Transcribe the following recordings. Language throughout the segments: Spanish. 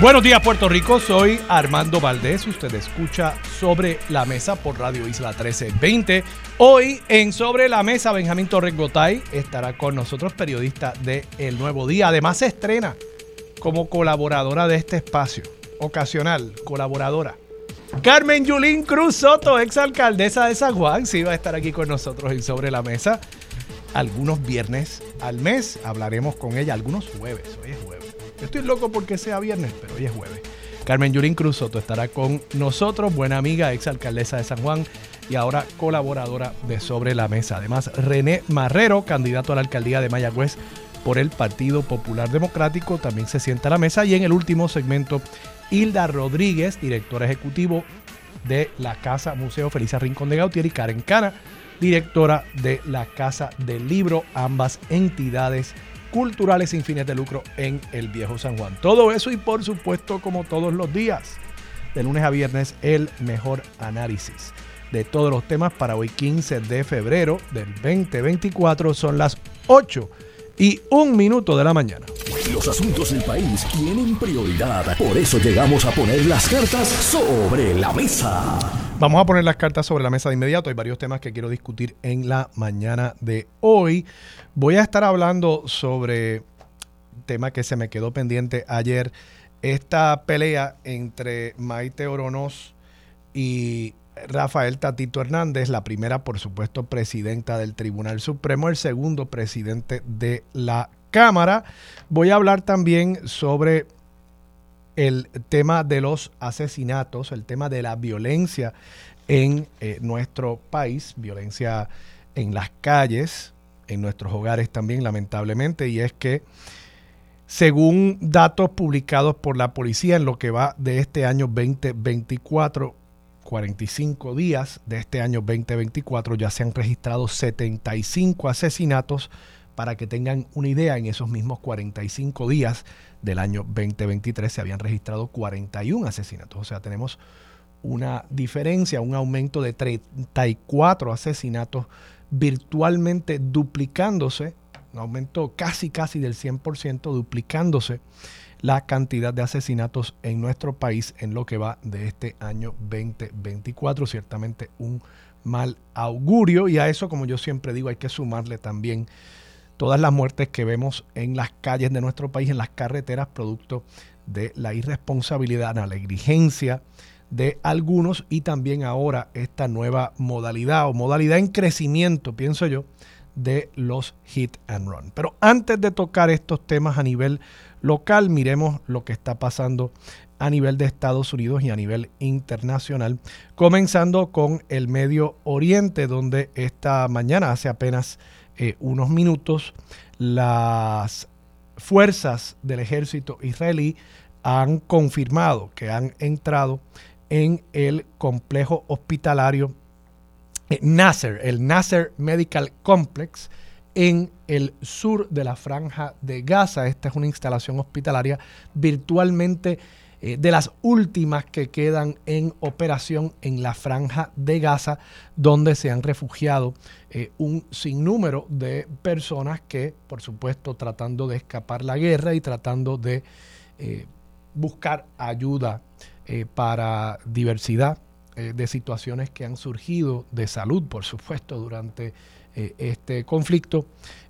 Buenos días Puerto Rico, soy Armando Valdés, usted escucha Sobre la Mesa por Radio Isla 1320. Hoy en Sobre la Mesa Benjamín Torres Gotay estará con nosotros, periodista de El Nuevo Día. Además se estrena como colaboradora de este espacio, ocasional, colaboradora. Carmen Yulín Cruz Soto, exalcaldesa de San Juan, sí va a estar aquí con nosotros en Sobre la Mesa. Algunos viernes al mes hablaremos con ella, algunos jueves, hoy es jueves Estoy loco porque sea viernes, pero hoy es jueves. Carmen Yurín Cruz Soto estará con nosotros, buena amiga, ex alcaldesa de San Juan y ahora colaboradora de Sobre la Mesa. Además, René Marrero, candidato a la alcaldía de Mayagüez por el Partido Popular Democrático, también se sienta a la mesa. Y en el último segmento, Hilda Rodríguez, directora ejecutivo de la Casa Museo Felisa Rincón de Gautier y Karen Cana, directora de la Casa del Libro, ambas entidades culturales sin fines de lucro en el Viejo San Juan. Todo eso y por supuesto como todos los días, de lunes a viernes, el mejor análisis de todos los temas para hoy 15 de febrero del 2024 son las 8 y un minuto de la mañana. Los asuntos del país tienen prioridad, por eso llegamos a poner las cartas sobre la mesa. Vamos a poner las cartas sobre la mesa de inmediato. Hay varios temas que quiero discutir en la mañana de hoy. Voy a estar hablando sobre tema que se me quedó pendiente ayer. Esta pelea entre Maite Oronos y Rafael Tatito Hernández, la primera, por supuesto, presidenta del Tribunal Supremo, el segundo presidente de la Cámara. Voy a hablar también sobre el tema de los asesinatos, el tema de la violencia en eh, nuestro país, violencia en las calles, en nuestros hogares también, lamentablemente, y es que según datos publicados por la policía en lo que va de este año 2024, 45 días de este año 2024, ya se han registrado 75 asesinatos. Para que tengan una idea, en esos mismos 45 días del año 2023 se habían registrado 41 asesinatos. O sea, tenemos una diferencia, un aumento de 34 asesinatos virtualmente duplicándose, un aumento casi casi del 100%, duplicándose la cantidad de asesinatos en nuestro país en lo que va de este año 2024. Ciertamente un mal augurio y a eso, como yo siempre digo, hay que sumarle también todas las muertes que vemos en las calles de nuestro país, en las carreteras, producto de la irresponsabilidad, la negligencia de algunos y también ahora esta nueva modalidad o modalidad en crecimiento, pienso yo, de los hit and run. Pero antes de tocar estos temas a nivel local, miremos lo que está pasando a nivel de Estados Unidos y a nivel internacional, comenzando con el Medio Oriente, donde esta mañana, hace apenas eh, unos minutos, las fuerzas del ejército israelí han confirmado que han entrado en el complejo hospitalario eh, Nasser, el Nasser Medical Complex, en el sur de la franja de Gaza. Esta es una instalación hospitalaria virtualmente eh, de las últimas que quedan en operación en la franja de Gaza, donde se han refugiado eh, un sinnúmero de personas que, por supuesto, tratando de escapar la guerra y tratando de eh, buscar ayuda para diversidad de situaciones que han surgido de salud, por supuesto, durante este conflicto,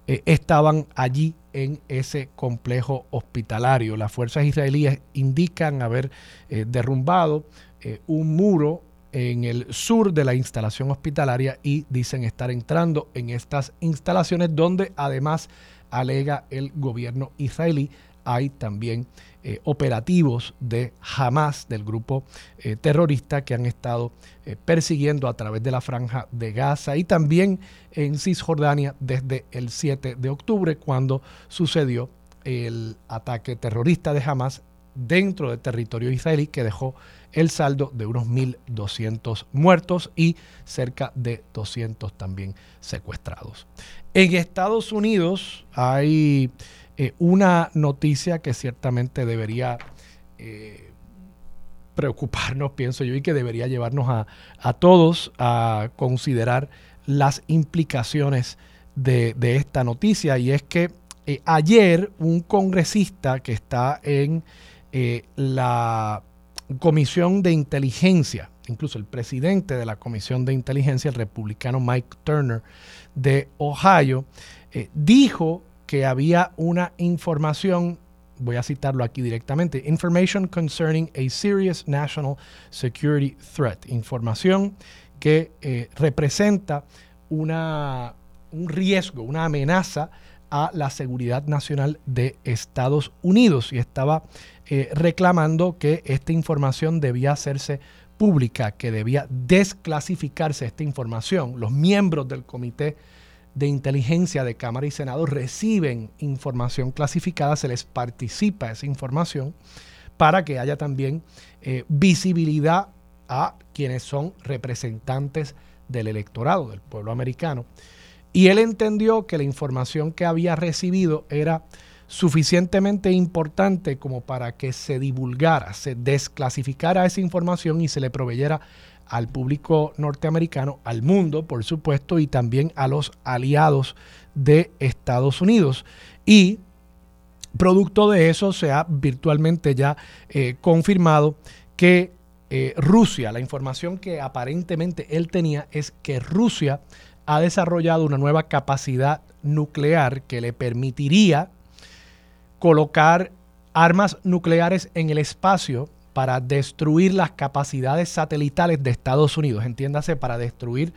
estaban allí en ese complejo hospitalario. Las fuerzas israelíes indican haber eh, derrumbado eh, un muro en el sur de la instalación hospitalaria y dicen estar entrando en estas instalaciones donde además alega el gobierno israelí hay también eh, operativos de Hamas, del grupo eh, terrorista que han estado eh, persiguiendo a través de la franja de Gaza y también en Cisjordania desde el 7 de octubre cuando sucedió el ataque terrorista de Hamas dentro del territorio israelí que dejó el saldo de unos 1.200 muertos y cerca de 200 también secuestrados. En Estados Unidos hay eh, una noticia que ciertamente debería eh, preocuparnos, pienso yo, y que debería llevarnos a, todos a considerar las implicaciones de, esta noticia. Y es que eh, ayer un congresista que está en la Comisión de Inteligencia, incluso el presidente de la Comisión de Inteligencia, el republicano Mike Turner de Ohio, dijo que había una información, voy a citarlo aquí directamente, Information concerning a serious national security threat, información que eh, representa una, un riesgo, una amenaza a la seguridad nacional de Estados Unidos y estaba eh, reclamando que esta información debía hacerse pública, que debía desclasificarse esta información. Los miembros del Comité de Inteligencia de Cámara y Senado reciben información clasificada, se les participa esa información para que haya también eh, visibilidad a quienes son representantes del electorado, del pueblo americano. Y él entendió que la información que había recibido era suficientemente importante como para que se divulgara, se desclasificara esa información y se le proveyera al público norteamericano, al mundo, por supuesto, y también a los aliados de Estados Unidos. Y producto de eso se ha virtualmente ya eh, confirmado que eh, Rusia, la información que aparentemente él tenía es que Rusia ha desarrollado una nueva capacidad nuclear que le permitiría colocar armas nucleares en el espacio para destruir las capacidades satelitales de Estados Unidos, entiéndase, para destruir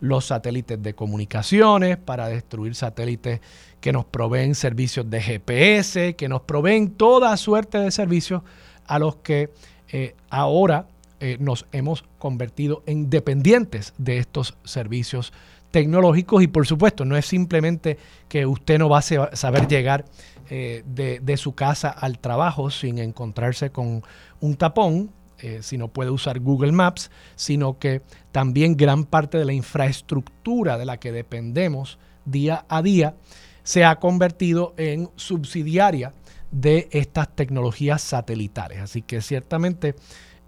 los satélites de comunicaciones, para destruir satélites que nos proveen servicios de GPS, que nos proveen toda suerte de servicios a los que eh, ahora eh, nos hemos convertido en dependientes de estos servicios tecnológicos. Y por supuesto no es simplemente que usted no va a saber llegar eh, de, su casa al trabajo sin encontrarse con un tapón, eh, si no puede usar Google Maps, sino que también gran parte de la infraestructura de la que dependemos día a día se ha convertido en subsidiaria de estas tecnologías satelitales. Así que ciertamente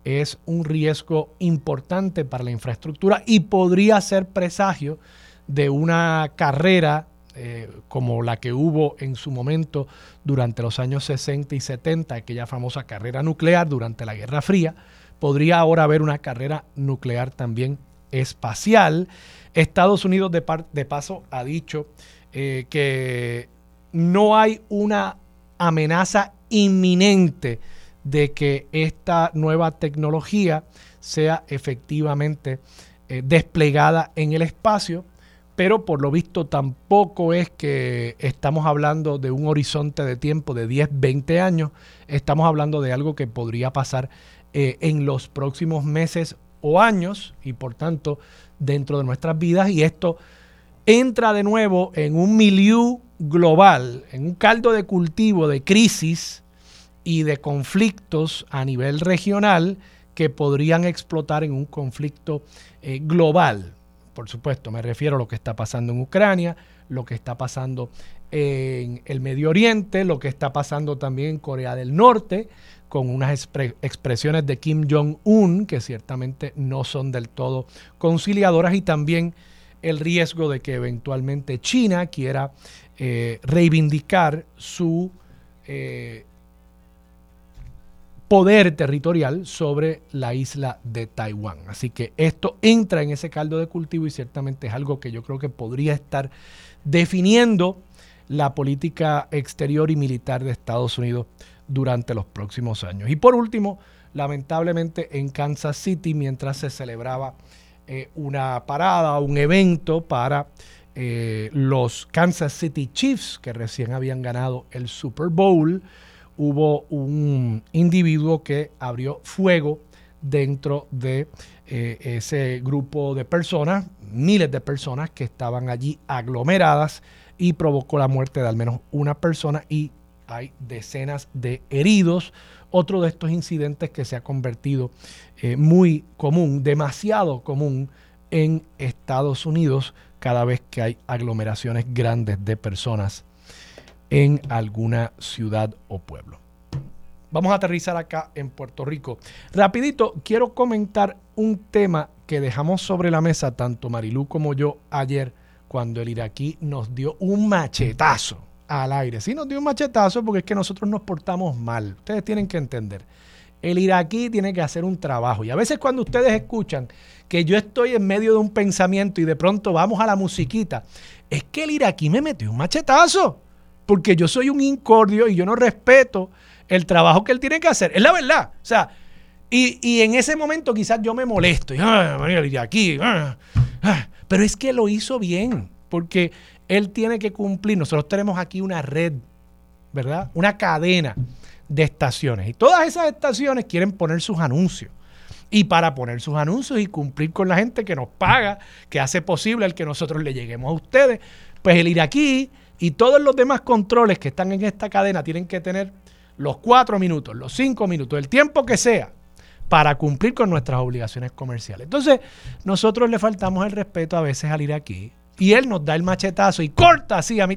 es un riesgo importante para la infraestructura y podría ser presagio de una carrera eh, como la que hubo en su momento durante los años 60 y 70, aquella famosa carrera nuclear durante la Guerra Fría, podría ahora haber una carrera nuclear también espacial. Estados Unidos de, de paso ha dicho eh, que no hay una amenaza inminente de que esta nueva tecnología sea efectivamente eh, desplegada en el espacio pero por lo visto tampoco es que estamos hablando de un horizonte de tiempo de 10, 20 años, estamos hablando de algo que podría pasar eh, en los próximos meses o años y por tanto dentro de nuestras vidas y esto entra de nuevo en un milieu global, en un caldo de cultivo de crisis y de conflictos a nivel regional que podrían explotar en un conflicto eh, global por supuesto, me refiero a lo que está pasando en Ucrania, lo que está pasando en el Medio Oriente, lo que está pasando también en Corea del Norte, con unas expresiones de Kim Jong-un que ciertamente no son del todo conciliadoras y también el riesgo de que eventualmente China quiera eh, reivindicar su eh, poder territorial sobre la isla de Taiwán. Así que esto entra en ese caldo de cultivo y ciertamente es algo que yo creo que podría estar definiendo la política exterior y militar de Estados Unidos durante los próximos años. Y por último, lamentablemente en Kansas City, mientras se celebraba eh, una parada, un evento para eh, los Kansas City Chiefs, que recién habían ganado el Super Bowl, hubo un individuo que abrió fuego dentro de eh, ese grupo de personas, miles de personas que estaban allí aglomeradas y provocó la muerte de al menos una persona y hay decenas de heridos. Otro de estos incidentes que se ha convertido eh, muy común, demasiado común en Estados Unidos cada vez que hay aglomeraciones grandes de personas en alguna ciudad o pueblo. Vamos a aterrizar acá en Puerto Rico. Rapidito, quiero comentar un tema que dejamos sobre la mesa tanto Marilú como yo ayer cuando el iraquí nos dio un machetazo al aire. Sí, nos dio un machetazo porque es que nosotros nos portamos mal. Ustedes tienen que entender. El iraquí tiene que hacer un trabajo. Y a veces cuando ustedes escuchan que yo estoy en medio de un pensamiento y de pronto vamos a la musiquita, es que el iraquí me metió un machetazo. Porque yo soy un incordio y yo no respeto el trabajo que él tiene que hacer. Es la verdad. O sea, y, en ese momento quizás yo me molesto. Y, ah, aquí. Ah, ah". Pero es que lo hizo bien, porque él tiene que cumplir. Nosotros tenemos aquí una red, ¿verdad? Una cadena de estaciones. Y todas esas estaciones quieren poner sus anuncios. Y para poner sus anuncios y cumplir con la gente que nos paga, que hace posible el que nosotros le lleguemos a ustedes, pues el ir aquí y todos los demás controles que están en esta cadena tienen que tener los cuatro minutos, los cinco minutos, el tiempo que sea, para cumplir con nuestras obligaciones comerciales. Entonces, nosotros le faltamos el respeto a veces al ir aquí y él nos da el machetazo y corta así a,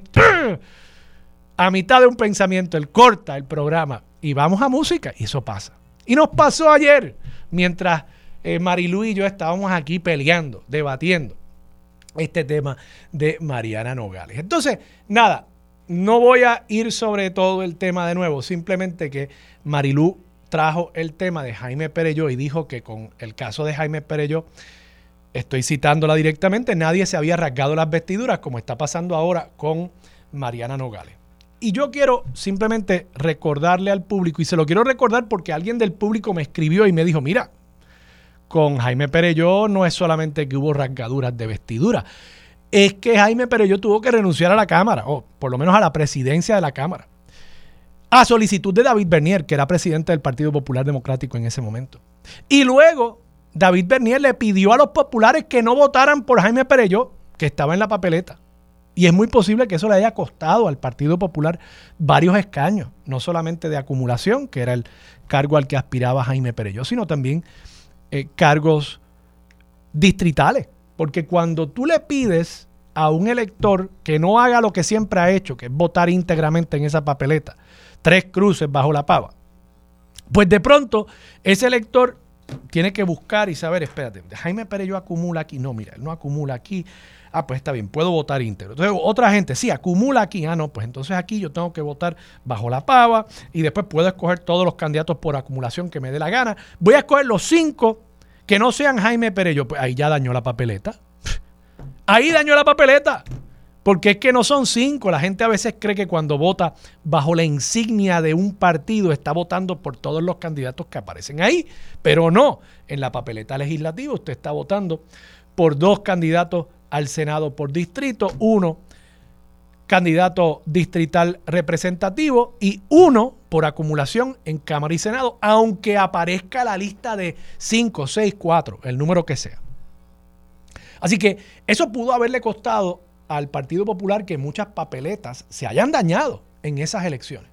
a mitad de un pensamiento, él corta el programa y vamos a música y eso pasa. Y nos pasó ayer mientras eh, Marilu y yo estábamos aquí peleando, debatiendo este tema de Mariana Nogales. Entonces, nada, no voy a ir sobre todo el tema de nuevo, simplemente que Marilú trajo el tema de Jaime Pereyó y dijo que con el caso de Jaime Pereyó, estoy citándola directamente, nadie se había rasgado las vestiduras como está pasando ahora con Mariana Nogales. Y yo quiero simplemente recordarle al público, y se lo quiero recordar porque alguien del público me escribió y me dijo, mira, con Jaime Pereyó no es solamente que hubo rasgaduras de vestidura, es que Jaime Pereyó tuvo que renunciar a la Cámara, o por lo menos a la presidencia de la Cámara a solicitud de David Bernier, que era presidente del Partido Popular Democrático en ese momento. Y luego David Bernier le pidió a los populares que no votaran por Jaime Pereyó, que estaba en la papeleta. Y es muy posible que eso le haya costado al Partido Popular varios escaños, no solamente de acumulación, que era el cargo al que aspiraba Jaime Pereyó, sino también eh, cargos distritales. Porque cuando tú le pides a un elector que no haga lo que siempre ha hecho, que es votar íntegramente en esa papeleta, tres cruces bajo la pava. Pues de pronto ese elector tiene que buscar y saber, espérate, Jaime Pérez yo acumula aquí. No, mira, él no acumula aquí. Ah, pues está bien, puedo votar íntegro. Entonces, otra gente, sí, acumula aquí. Ah, no, pues entonces aquí yo tengo que votar bajo la pava y después puedo escoger todos los candidatos por acumulación que me dé la gana. Voy a escoger los cinco que no sean Jaime Perello. Pues ahí ya dañó la papeleta. Ahí dañó la papeleta. Porque es que no son cinco. La gente a veces cree que cuando vota bajo la insignia de un partido está votando por todos los candidatos que aparecen ahí. Pero no. En la papeleta legislativa usted está votando por dos candidatos al Senado por distrito. Uno candidato distrital representativo y uno por acumulación en Cámara y Senado, aunque aparezca la lista de cinco, seis, cuatro, el número que sea. Así que eso pudo haberle costado al Partido Popular que muchas papeletas se hayan dañado en esas elecciones,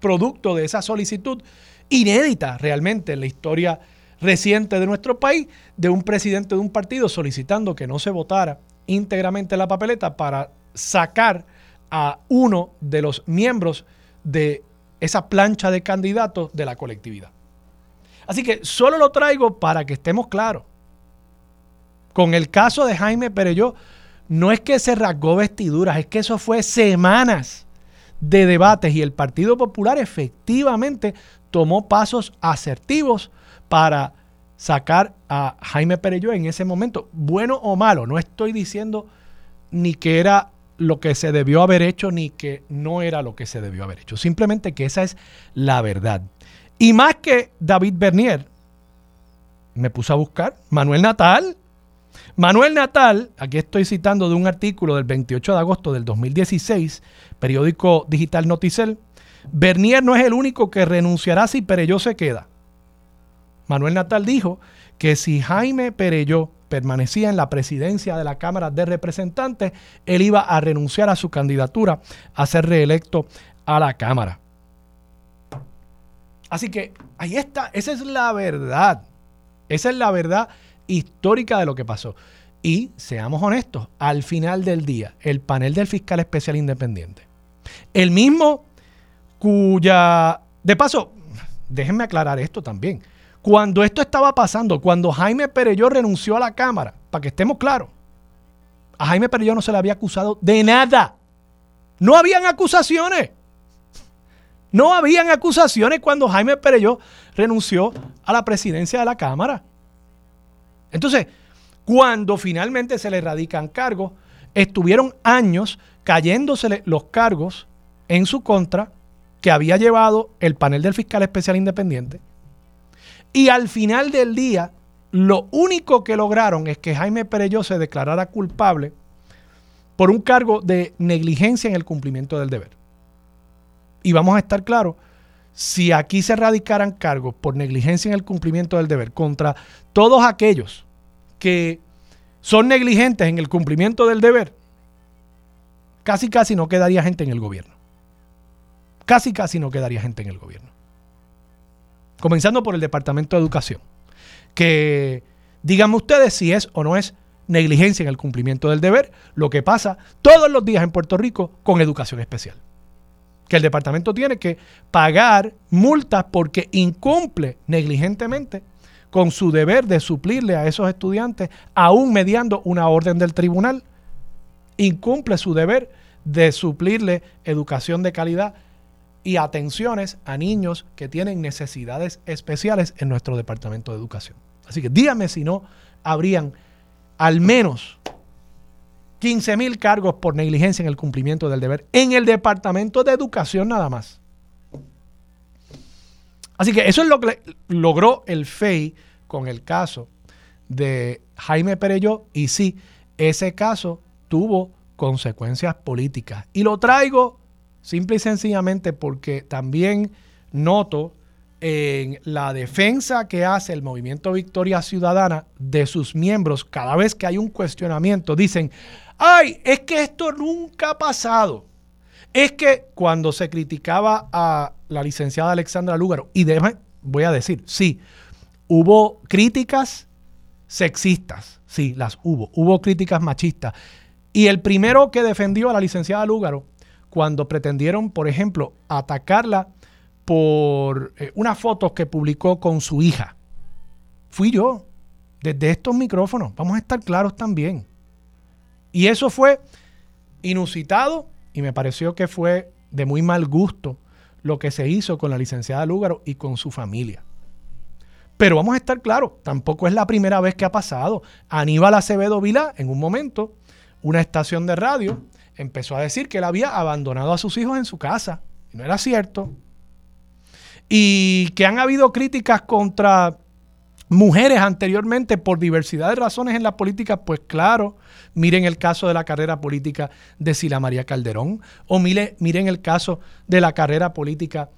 producto de esa solicitud inédita realmente en la historia reciente de nuestro país de un presidente de un partido solicitando que no se votara íntegramente la papeleta para sacar a uno de los miembros de esa plancha de candidatos de la colectividad. Así que solo lo traigo para que estemos claros. Con el caso de Jaime Pereyó, no es que se rasgó vestiduras, es que eso fue semanas de debates y el Partido Popular efectivamente tomó pasos asertivos para sacar a Jaime Perello en ese momento, bueno o malo. No estoy diciendo ni que era lo que se debió haber hecho ni que no era lo que se debió haber hecho. Simplemente que esa es la verdad. Y más que David Bernier, me puse a buscar Manuel Natal, Manuel Natal, aquí estoy citando de un artículo del 28 de agosto del 2016, periódico digital Noticel, Bernier no es el único que renunciará si Pereyó se queda. Manuel Natal dijo que si Jaime Pereyó permanecía en la presidencia de la Cámara de Representantes, él iba a renunciar a su candidatura a ser reelecto a la Cámara. Así que ahí está, esa es la verdad. Esa es la verdad histórica de lo que pasó. Y seamos honestos, al final del día, el panel del fiscal especial independiente, el mismo cuya, de paso, déjenme aclarar esto también. Cuando esto estaba pasando, cuando Jaime Pereyó renunció a la Cámara, para que estemos claros, a Jaime Pereyó no se le había acusado de nada. No habían acusaciones. No habían acusaciones cuando Jaime Pereyó renunció a la presidencia de la Cámara. Entonces, cuando finalmente se le radican cargos, estuvieron años cayéndose los cargos en su contra que había llevado el panel del fiscal especial independiente. Y al final del día, lo único que lograron es que Jaime Pereyó se declarara culpable por un cargo de negligencia en el cumplimiento del deber. Y vamos a estar claros, si aquí se radicaran cargos por negligencia en el cumplimiento del deber contra todos aquellos que son negligentes en el cumplimiento del deber, casi casi no quedaría gente en el gobierno. Casi casi no quedaría gente en el gobierno. Comenzando por el Departamento de Educación, que díganme ustedes si es o no es negligencia en el cumplimiento del deber, lo que pasa todos los días en Puerto Rico con educación especial. Que el departamento tiene que pagar multas porque incumple negligentemente con su deber de suplirle a esos estudiantes, aún mediando una orden del tribunal, incumple su deber de suplirle educación de calidad y atenciones a niños que tienen necesidades especiales en nuestro Departamento de Educación. Así que dígame si no habrían al menos 15 mil cargos por negligencia en el cumplimiento del deber en el Departamento de Educación nada más. Así que eso es lo que logró el FEI con el caso de Jaime Perello y sí, ese caso tuvo consecuencias políticas. Y lo traigo simple y sencillamente porque también noto en la defensa que hace el movimiento Victoria Ciudadana de sus miembros cada vez que hay un cuestionamiento, dicen, ay, es que esto nunca ha pasado. Es que cuando se criticaba a la licenciada Alexandra Lúgaro, y voy a decir, sí, hubo críticas sexistas, sí, las hubo, hubo críticas machistas. Y el primero que defendió a la licenciada Lúgaro, cuando pretendieron, por ejemplo, atacarla por eh, unas fotos que publicó con su hija. Fui yo, desde estos micrófonos, vamos a estar claros también. Y eso fue inusitado y me pareció que fue de muy mal gusto lo que se hizo con la licenciada Lúgaro y con su familia. Pero vamos a estar claros, tampoco es la primera vez que ha pasado. Aníbal Acevedo Vilá, en un momento, una estación de radio, empezó a decir que él había abandonado a sus hijos en su casa. Y no era cierto y que han habido críticas contra mujeres anteriormente por diversidad de razones en la política, pues claro, miren el caso de la carrera política de Sila María Calderón, o miren el caso de la carrera política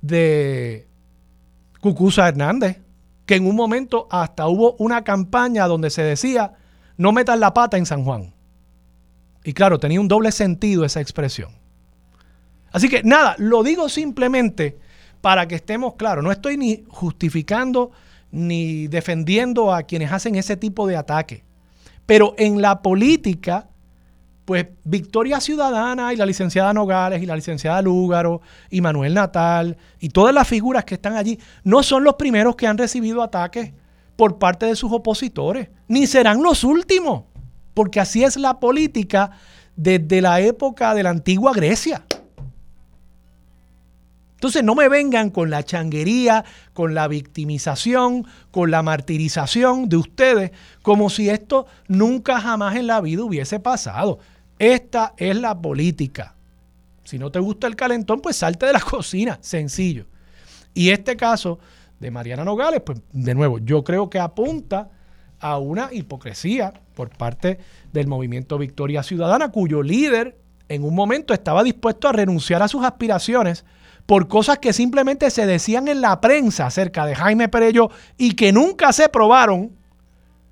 de Cucusa Hernández, que en un momento hasta hubo una campaña donde se decía, no metan la pata en San Juan. Y claro, tenía un doble sentido esa expresión. Así que nada, lo digo simplemente para que estemos claros. No estoy ni justificando ni defendiendo a quienes hacen ese tipo de ataque. Pero en la política, pues Victoria Ciudadana y la licenciada Nogales y la licenciada Lúgaro y Manuel Natal y todas las figuras que están allí no son los primeros que han recibido ataques por parte de sus opositores, ni serán los últimos, porque así es la política desde la época de la antigua Grecia. Entonces no me vengan con la changuería, con la victimización, con la martirización de ustedes, como si esto nunca jamás en la vida hubiese pasado. Esta es la política. Si no te gusta el calentón, pues salte de la cocina, sencillo. Y este caso de Mariana Nogales, pues de nuevo, yo creo que apunta a una hipocresía por parte del movimiento Victoria Ciudadana, cuyo líder en un momento estaba dispuesto a renunciar a sus aspiraciones por cosas que simplemente se decían en la prensa acerca de Jaime Perello y que nunca se probaron.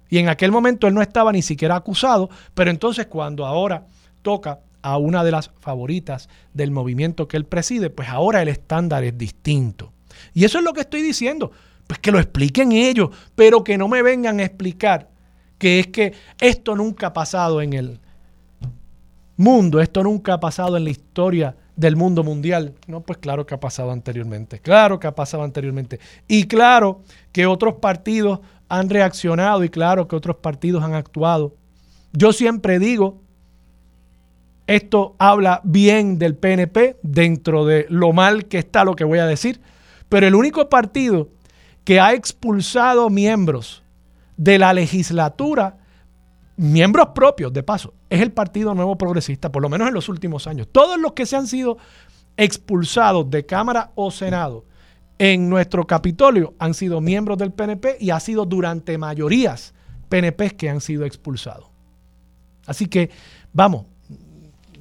Y en aquel momento él no estaba ni siquiera acusado, pero entonces cuando ahora toca a una de las favoritas del movimiento que él preside, pues ahora el estándar es distinto. Y eso es lo que estoy diciendo, pues que lo expliquen ellos, pero que no me vengan a explicar que es que esto nunca ha pasado en el mundo, esto nunca ha pasado en la historia del mundo mundial. No, pues claro que ha pasado anteriormente, claro que ha pasado anteriormente. Y claro que otros partidos han reaccionado y claro que otros partidos han actuado. Yo siempre digo esto habla bien del PNP dentro de lo mal que está lo que voy a decir. Pero el único partido que ha expulsado miembros de la legislatura, miembros propios de paso, es el Partido Nuevo Progresista, por lo menos en los últimos años. Todos los que se han sido expulsados de Cámara o Senado en nuestro Capitolio han sido miembros del PNP y ha sido durante mayorías PNP que han sido expulsados. Así que, vamos,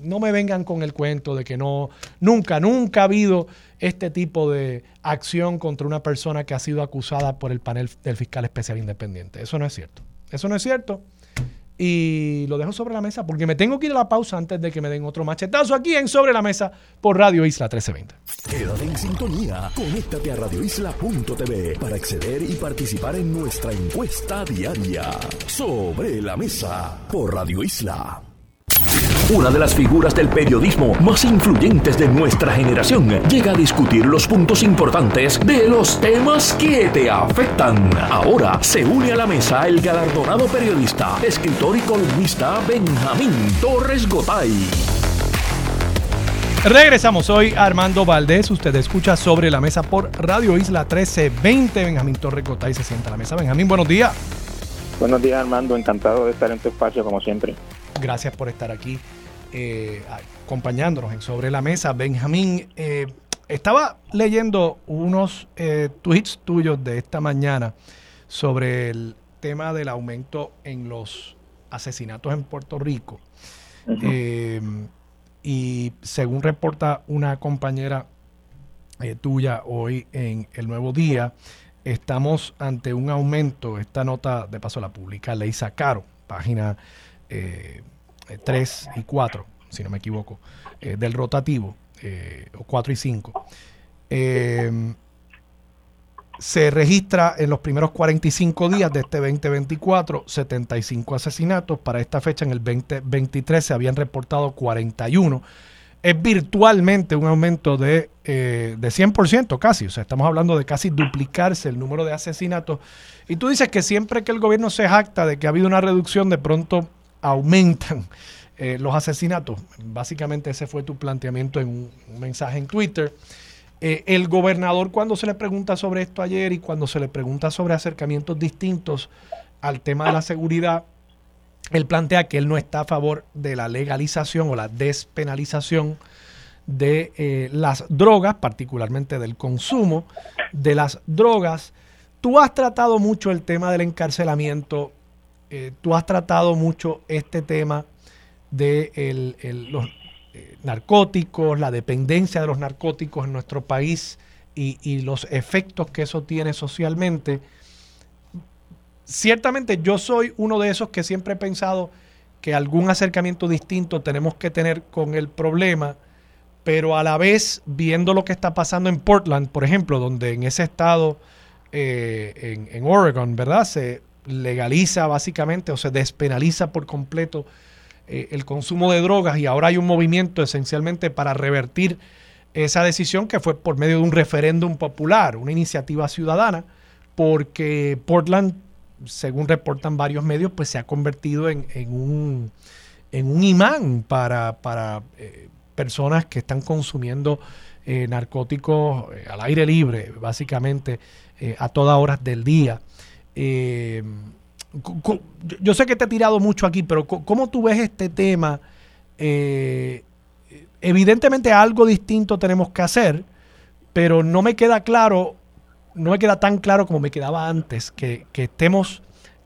no me vengan con el cuento de que no, nunca, nunca ha habido este tipo de acción contra una persona que ha sido acusada por el panel del fiscal especial independiente. Eso no es cierto. Eso no es cierto. Y lo dejo sobre la mesa porque me tengo que ir a la pausa antes de que me den otro machetazo aquí en Sobre la Mesa por Radio Isla 1320. Quédate en sintonía. Conéctate a radioisla.tv para acceder y participar en nuestra encuesta diaria. Sobre la Mesa por Radio Isla una de las figuras del periodismo más influyentes de nuestra generación, llega a discutir los puntos importantes de los temas que te afectan. Ahora se une a la mesa el galardonado periodista, escritor y columnista Benjamín Torres Gotay. Regresamos hoy Armando Valdés. Usted escucha sobre la mesa por Radio Isla 1320. Benjamín Torres Gotay se sienta a la mesa. Benjamín, buenos días. Buenos días, Armando. Encantado de estar en tu espacio, como siempre. Gracias por estar aquí eh, acompañándonos en Sobre la Mesa. Benjamín, eh, estaba leyendo unos eh, tweets tuyos de esta mañana sobre el tema del aumento en los asesinatos en Puerto Rico. y según reporta una compañera tuya hoy en El Nuevo Día, estamos ante un aumento. Esta nota, de paso, la publica Leisa Caro, página 3 y 4, si no me equivoco, eh, del rotativo, eh, o 4 y 5, eh, se registra en los primeros 45 días de este 2024 75 asesinatos. Para esta fecha, en el 2023, se habían reportado 41. Es virtualmente un aumento de, de 100% casi. O sea, estamos hablando de casi duplicarse el número de asesinatos. Y tú dices que siempre que el gobierno se jacta de que ha habido una reducción, de pronto aumentan eh, los asesinatos. Básicamente ese fue tu planteamiento en un, mensaje en Twitter. Eh, el gobernador cuando se le pregunta sobre esto ayer y cuando se le pregunta sobre acercamientos distintos al tema de la seguridad, él plantea que él no está a favor de la legalización o la despenalización de eh, las drogas, particularmente del consumo de las drogas. Tú has tratado mucho el tema del encarcelamiento eh, tú has tratado mucho este tema de los eh, narcóticos, la dependencia de los narcóticos en nuestro país y, los efectos que eso tiene socialmente. Ciertamente yo soy uno de esos que siempre he pensado que algún acercamiento distinto tenemos que tener con el problema, pero a la vez viendo lo que está pasando en Portland, por ejemplo, donde en ese estado, eh, en, en, Oregon, ¿verdad? Se, legaliza básicamente o se despenaliza por completo eh, el consumo de drogas y ahora hay un movimiento esencialmente para revertir esa decisión que fue por medio de un referéndum popular, una iniciativa ciudadana, porque Portland, según reportan varios medios, pues se ha convertido en, un, en un imán para, para eh, personas que están consumiendo eh, narcóticos al aire libre, básicamente a todas horas del día. Eh, yo sé que te he tirado mucho aquí, pero ¿cómo tú ves este tema? Eh, evidentemente algo distinto tenemos que hacer, pero no me queda claro, no me queda tan claro como me quedaba antes, que, estemos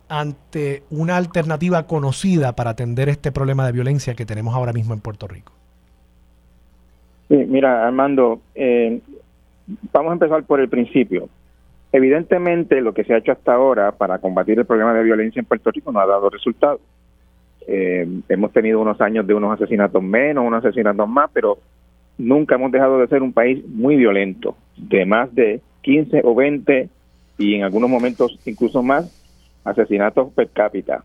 ante una alternativa conocida para atender este problema de violencia que tenemos ahora mismo en Puerto Rico. Mira, Armando, eh, vamos a empezar por el principio. Evidentemente, lo que se ha hecho hasta ahora para combatir el problema de violencia en Puerto Rico no ha dado resultados. Eh, hemos tenido unos años de unos asesinatos menos, unos asesinatos más, pero nunca hemos dejado de ser un país muy violento, de más de 15 o 20 y en algunos momentos incluso más asesinatos per cápita,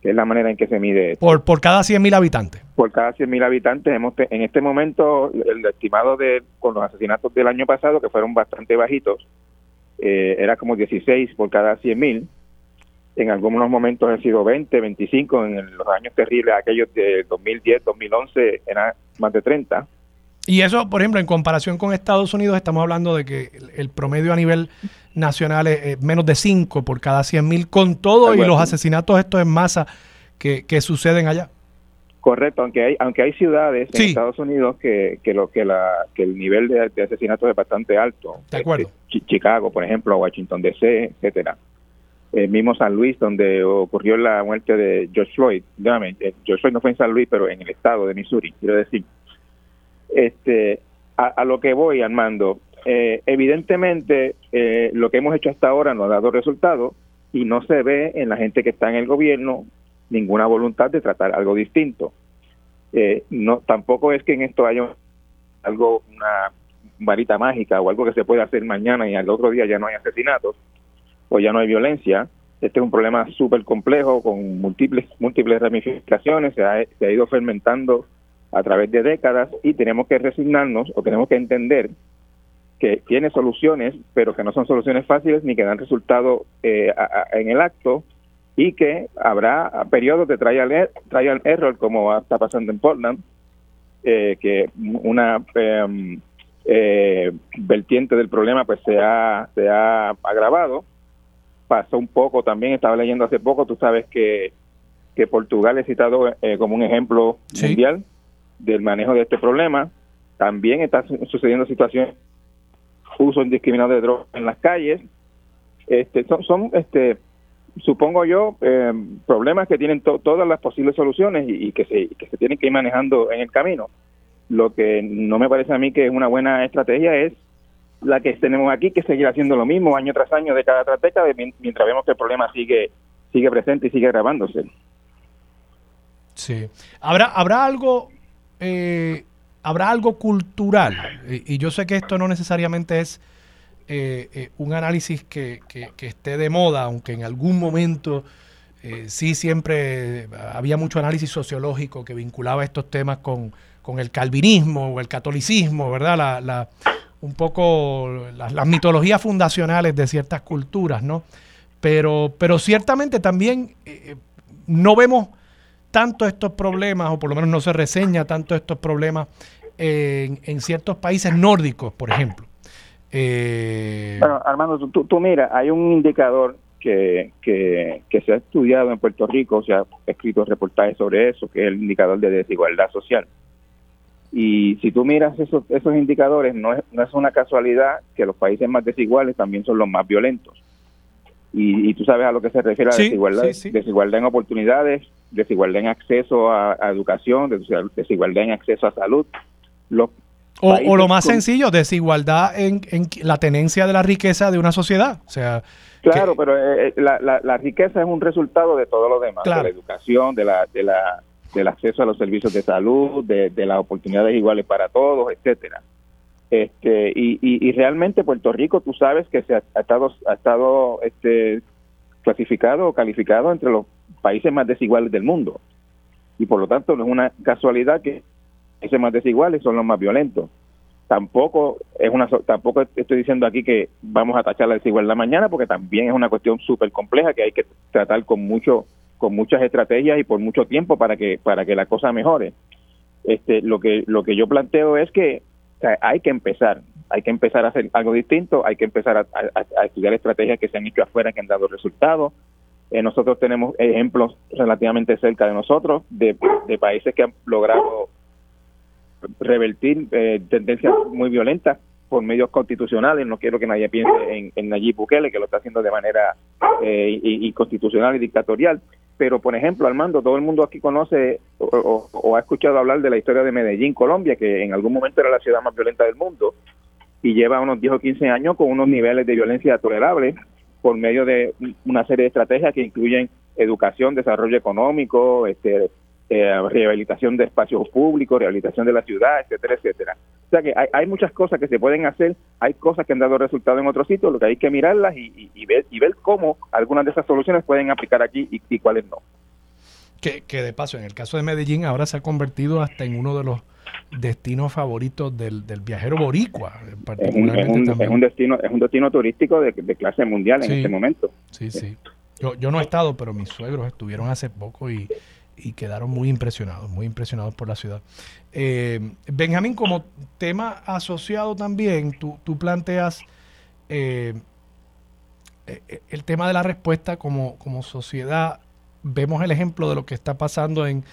que es la manera en que se mide. Por, por cada 100.000 habitantes. Por cada 100.000 habitantes, hemos en este momento el estimado de con los asesinatos del año pasado, que fueron bastante bajitos, eh, era como 16 por cada 100.000. En algunos momentos han sido 20, 25, en los años terribles, aquellos de 2010, 2011, eran más de 30 y eso, por ejemplo, en comparación con Estados Unidos, estamos hablando de que el, promedio a nivel nacional es, menos de 5 por cada 100 mil, con todo y los asesinatos estos en masa que, suceden allá. Correcto, aunque hay aunque hay ciudades en Estados Unidos que, que lo que la que el nivel de, asesinatos es bastante alto. De acuerdo. Este, Chicago, por ejemplo, Washington D.C., etcétera. El mismo San Luis, donde ocurrió la muerte de George Floyd. Eh, George Floyd no fue en San Luis, pero en el estado de Missouri, quiero decir. Este, a, lo que voy, Armando, eh, evidentemente eh, lo que hemos hecho hasta ahora no ha dado resultado y no se ve en la gente que está en el gobierno ninguna voluntad de tratar algo distinto. Eh, no, tampoco es que en esto haya algo, una varita mágica o algo que se pueda hacer mañana y al otro día ya no hay asesinatos o ya no hay violencia. Este es un problema súper complejo con múltiples múltiples ramificaciones, se ha ido fermentando a través de décadas y tenemos que resignarnos o tenemos que entender que tiene soluciones, pero que no son soluciones fáciles ni que dan resultado eh, en el acto y que habrá periodos de trial, er, trial error como está pasando en Portland, eh, que una em, eh, vertiente del problema pues se ha, se ha agravado. Pasó un poco también, estaba leyendo hace poco, tú sabes que, que Portugal es citado como un ejemplo mundial del manejo de este problema. También está sucediendo situaciones uso indiscriminado de drogas en las calles. Este, son, este, supongo yo, eh, problemas que tienen todas las posibles soluciones y, que, se, que se tienen que ir manejando en el camino. Lo que no me parece a mí que es una buena estrategia es la que tenemos aquí, que seguir haciendo lo mismo año tras año, década tras década, mientras vemos que el problema sigue sigue presente y sigue agravándose. Sí. ¿Habrá, ¿Habrá algo eh, habrá algo cultural, y, yo sé que esto no necesariamente es eh, eh, un análisis que, esté de moda, aunque en algún momento sí siempre había mucho análisis sociológico que vinculaba estos temas con, el calvinismo o el catolicismo, ¿verdad? La, un poco las, mitologías fundacionales de ciertas culturas, ¿no? Pero, pero ciertamente también no vemos tanto estos problemas, o por lo menos no se reseña tanto estos problemas en, ciertos países nórdicos, por ejemplo. Eh, bueno, Armando, tú, tú, mira, hay un indicador que, que, se ha estudiado en Puerto Rico, se ha escrito reportajes sobre eso, que es el indicador de desigualdad social. Y si tú miras esos, esos indicadores, no es, no es una casualidad que los países más desiguales también son los más violentos. Y, tú sabes a lo que se refiere a desigualdad, desigualdad en oportunidades, desigualdad en acceso a, educación, desigualdad en acceso a salud. o, lo más sencillo, desigualdad en, la tenencia de la riqueza de una sociedad. O sea, claro, pero eh, eh, la, la, riqueza es un resultado de todo lo demás, de la educación, de la, de la, del acceso a los servicios de salud, de, de las oportunidades iguales para todos, etcétera. Este, y, y, realmente Puerto Rico, tú sabes que se ha, estado, ha estado este, clasificado o calificado entre los países más desiguales del mundo. Y por lo tanto no es una casualidad que los países más desiguales son los más violentos. Tampoco es una tampoco estoy diciendo aquí que vamos a tachar la desigualdad mañana porque también es una cuestión súper compleja que hay que tratar con mucho con muchas estrategias y por mucho tiempo para que para que la cosa mejore. Este, lo que lo que yo planteo es que hay que empezar, hay que empezar a hacer algo distinto, hay que empezar a, estudiar estrategias que se han hecho afuera que han dado resultados, eh, nosotros tenemos ejemplos relativamente cerca de nosotros de, países que han logrado revertir eh, tendencias muy violentas por medios constitucionales. No quiero que nadie piense en, en Nayib Bukele, que lo está haciendo de manera eh, inconstitucional y dictatorial. Pero, por ejemplo, Armando, todo el mundo aquí conoce o, ha escuchado hablar de la historia de Medellín, Colombia, que en algún momento era la ciudad más violenta del mundo y lleva unos 10 o 15 años con unos niveles de violencia tolerables por medio de una serie de estrategias que incluyen educación, desarrollo económico, este, eh, rehabilitación de espacios públicos, rehabilitación de la ciudad, etcétera, etcétera. O sea que hay, muchas cosas que se pueden hacer, hay cosas que han dado resultado en otros sitios, lo que hay que mirarlas y, ver, y ver cómo algunas de esas soluciones pueden aplicar aquí y, cuáles no. Que, que, de paso, en el caso de Medellín ahora se ha convertido hasta en uno de los destinos favoritos del, viajero boricua. Es un, destino, es un destino turístico de, clase mundial en este momento. Sí, sí. Yo, yo no he estado, pero mis suegros estuvieron hace poco y, y quedaron muy impresionados, muy impresionados por la ciudad. Eh, Benjamín, como tema asociado también, tú, planteas eh, eh, el tema de la respuesta como, como sociedad. Vemos el ejemplo de lo que está pasando en,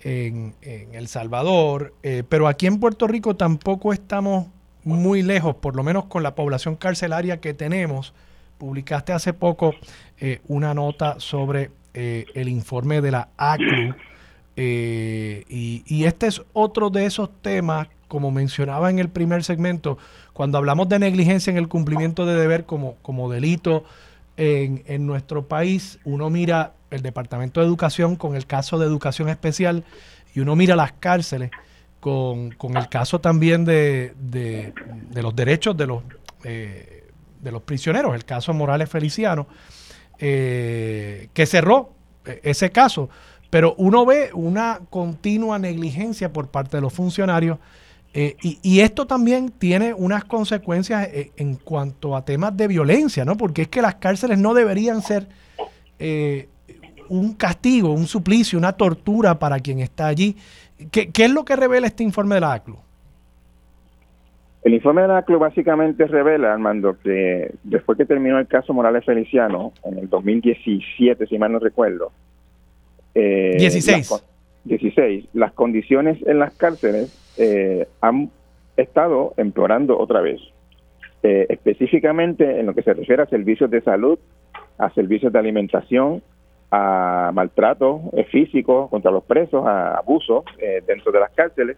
en, El Salvador, pero aquí en Puerto Rico tampoco estamos muy lejos, por lo menos con la población carcelaria que tenemos. Publicaste hace poco una nota sobre eh, el informe de la ACLU. Eh, y, este es otro de esos temas, como mencionaba en el primer segmento, cuando hablamos de negligencia en el cumplimiento de deber como, como delito en, en nuestro país, uno mira el Departamento de Educación con el caso de educación especial y uno mira las cárceles con, el caso también de, de, los derechos de los, eh, de los prisioneros, el caso Morales Feliciano. Eh, que cerró eh, ese caso, pero uno ve una continua negligencia por parte de los funcionarios eh, y, esto también tiene unas consecuencias en cuanto a temas de violencia, ¿no? Porque es que las cárceles no deberían ser un castigo, un suplicio, una tortura para quien está allí. ¿Qué, ¿Qué, es lo que revela este informe de la ACLU? El informe de la ACLU básicamente revela, Armando, que después que terminó el caso Morales Feliciano, en el 2017, si mal no recuerdo. Eh, 16. 16. Las condiciones en las cárceles eh, han estado empeorando otra vez. Eh, específicamente en lo que se refiere a servicios de salud, a servicios de alimentación, a maltrato eh, físico contra los presos, a abuso dentro de las cárceles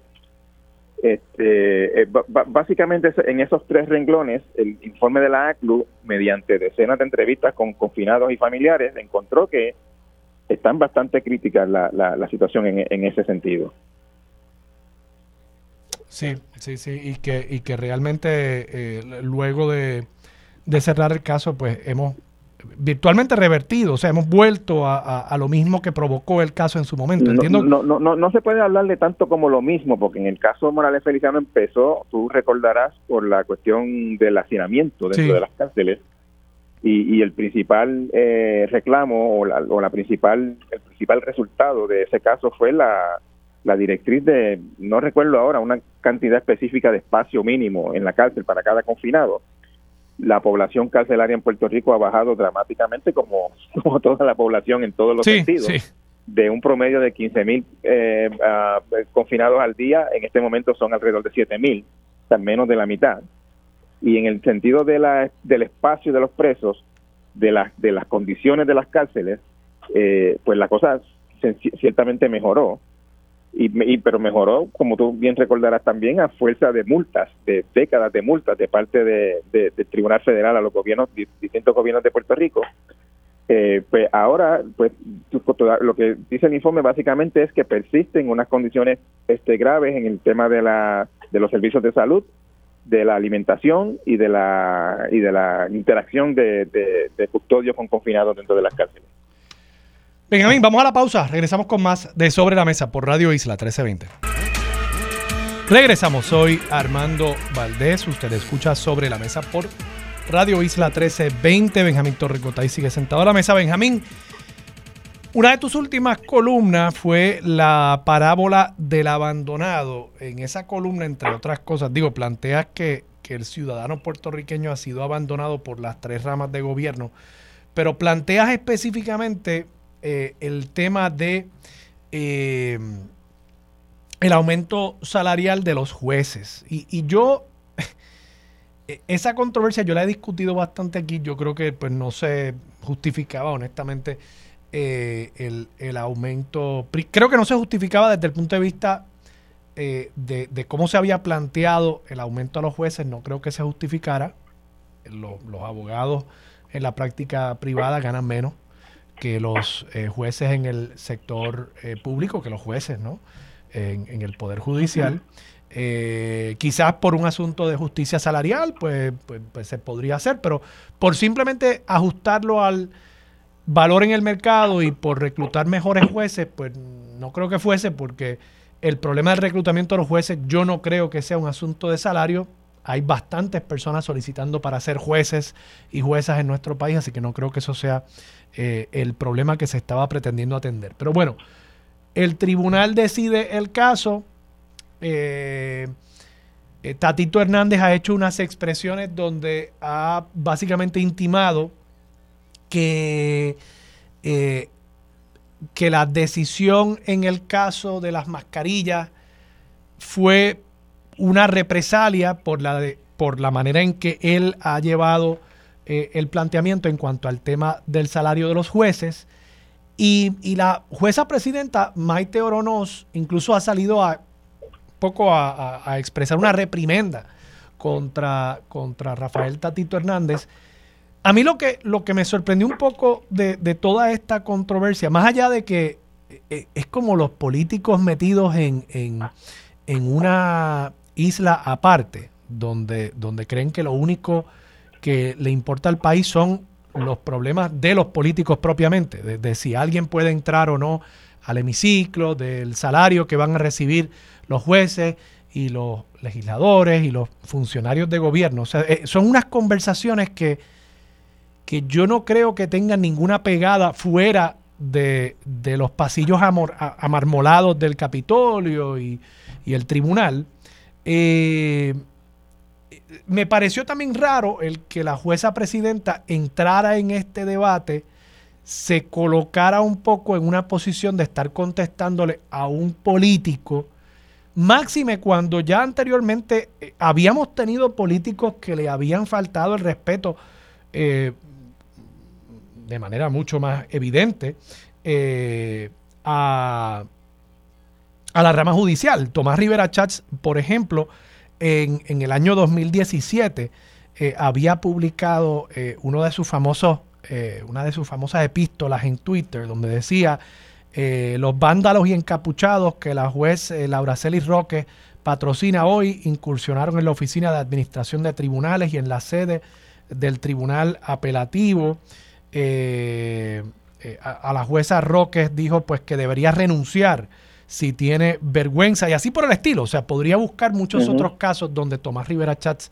este, eh, básicamente en esos tres renglones, el informe de la ACLU, mediante decenas de entrevistas con confinados y familiares, encontró que están bastante críticas la, la, situación en, ese sentido. Sí, sí, sí, y que, y que realmente eh, luego de, de cerrar el caso, pues hemos virtualmente revertido, o sea, hemos vuelto a, lo mismo que provocó el caso en su momento. Entiendo. No, no, no, no, se puede hablar de tanto como lo mismo, porque en el caso de Morales Feliciano empezó, tú recordarás, por la cuestión del hacinamiento dentro de las cárceles y, el principal eh, reclamo o, la, o la principal el principal resultado de ese caso fue la, la directriz de, no recuerdo ahora, una cantidad específica de espacio mínimo en la cárcel para cada confinado la población carcelaria en Puerto Rico ha bajado dramáticamente como, como toda la población en todos los sentidos. De un promedio de 15 mil eh, ah, confinados al día, en este momento son alrededor de 7 mil, o sea, menos de la mitad. Y en el sentido de la, del espacio de los presos, de, las de las condiciones de las cárceles, eh, pues la cosa ciertamente mejoró y, pero mejoró, como tú bien recordarás también, a fuerza de multas, de décadas de multas de parte de, del Tribunal Federal a los gobiernos, distintos gobiernos de Puerto Rico. Eh, pues ahora, pues lo que dice el informe básicamente es que persisten unas condiciones este, graves en el tema de, la, de los servicios de salud, de la alimentación y de la y de la interacción de, de, de custodios con confinados dentro de las cárceles. Benjamín, vamos a la pausa. Regresamos con más de Sobre la Mesa por Radio Isla 1320. Regresamos. Soy Armando Valdés. Usted escucha Sobre la Mesa por Radio Isla 1320. Benjamín Torricotay sigue sentado a la mesa. Benjamín, una de tus últimas columnas fue la parábola del abandonado. En esa columna, entre otras cosas, digo, planteas que, que el ciudadano puertorriqueño ha sido abandonado por las tres ramas de gobierno, pero planteas específicamente eh, el tema de eh, el aumento salarial de los jueces. Y, yo, esa controversia yo la he discutido bastante aquí. Yo creo que pues no se justificaba honestamente eh, el, aumento. Creo que no se justificaba desde el punto de vista de, cómo se había planteado el aumento a los jueces. No creo que se justificara. los abogados en la práctica privada ganan menos que los eh, jueces en el sector eh, público, que los jueces, ¿no? En, el Poder Judicial. quizás por un asunto de justicia salarial, pues, pues, pues, se podría hacer, pero por simplemente ajustarlo al valor en el mercado y por reclutar mejores jueces, pues no creo que fuese, porque el problema del reclutamiento de los jueces yo no creo que sea un asunto de salario, hay bastantes personas solicitando para ser jueces y juezas en nuestro país, así que no creo que eso sea eh, el problema que se estaba pretendiendo atender. Pero bueno, el tribunal decide el caso. Eh, eh, Tatito Hernández ha hecho unas expresiones donde ha básicamente intimado que, que la decisión en el caso de las mascarillas fue una represalia por la, de, por la manera en que él ha llevado eh, el planteamiento en cuanto al tema del salario de los jueces. Y, la jueza presidenta Maite Oronos incluso ha salido a poco a, expresar una reprimenda contra, contra Rafael Tatito Hernández. A mí lo que, lo que me sorprendió un poco de, toda esta controversia, más allá de que eh, es como los políticos metidos en, en, en una isla aparte, donde, donde creen que lo único que le importa al país son los problemas de los políticos propiamente, de, si alguien puede entrar o no al hemiciclo, del salario que van a recibir los jueces y los legisladores y los funcionarios de gobierno. O sea, eh, son unas conversaciones que, que yo no creo que tengan ninguna pegada fuera de, los pasillos amarmolados del Capitolio y, y el tribunal. Eh, me pareció también raro el que la jueza presidenta entrara en este debate, se colocara un poco en una posición de estar contestándole a un político, máxime cuando ya anteriormente eh, habíamos tenido políticos que le habían faltado el respeto eh, de manera mucho más evidente a a la rama judicial. Tomás Rivera Chats, por ejemplo, en, el año 2017 eh, había publicado eh, uno de sus famosos, eh, una de sus famosas epístolas en Twitter, donde decía los vándalos y encapuchados que la juez Laura Celis Roque patrocina hoy incursionaron en la oficina de administración de tribunales y en la sede del tribunal apelativo. a, a, la jueza Roque dijo pues que debería renunciar si tiene vergüenza y así por el estilo. O sea, podría buscar muchos otros casos donde Tomás Rivera Chats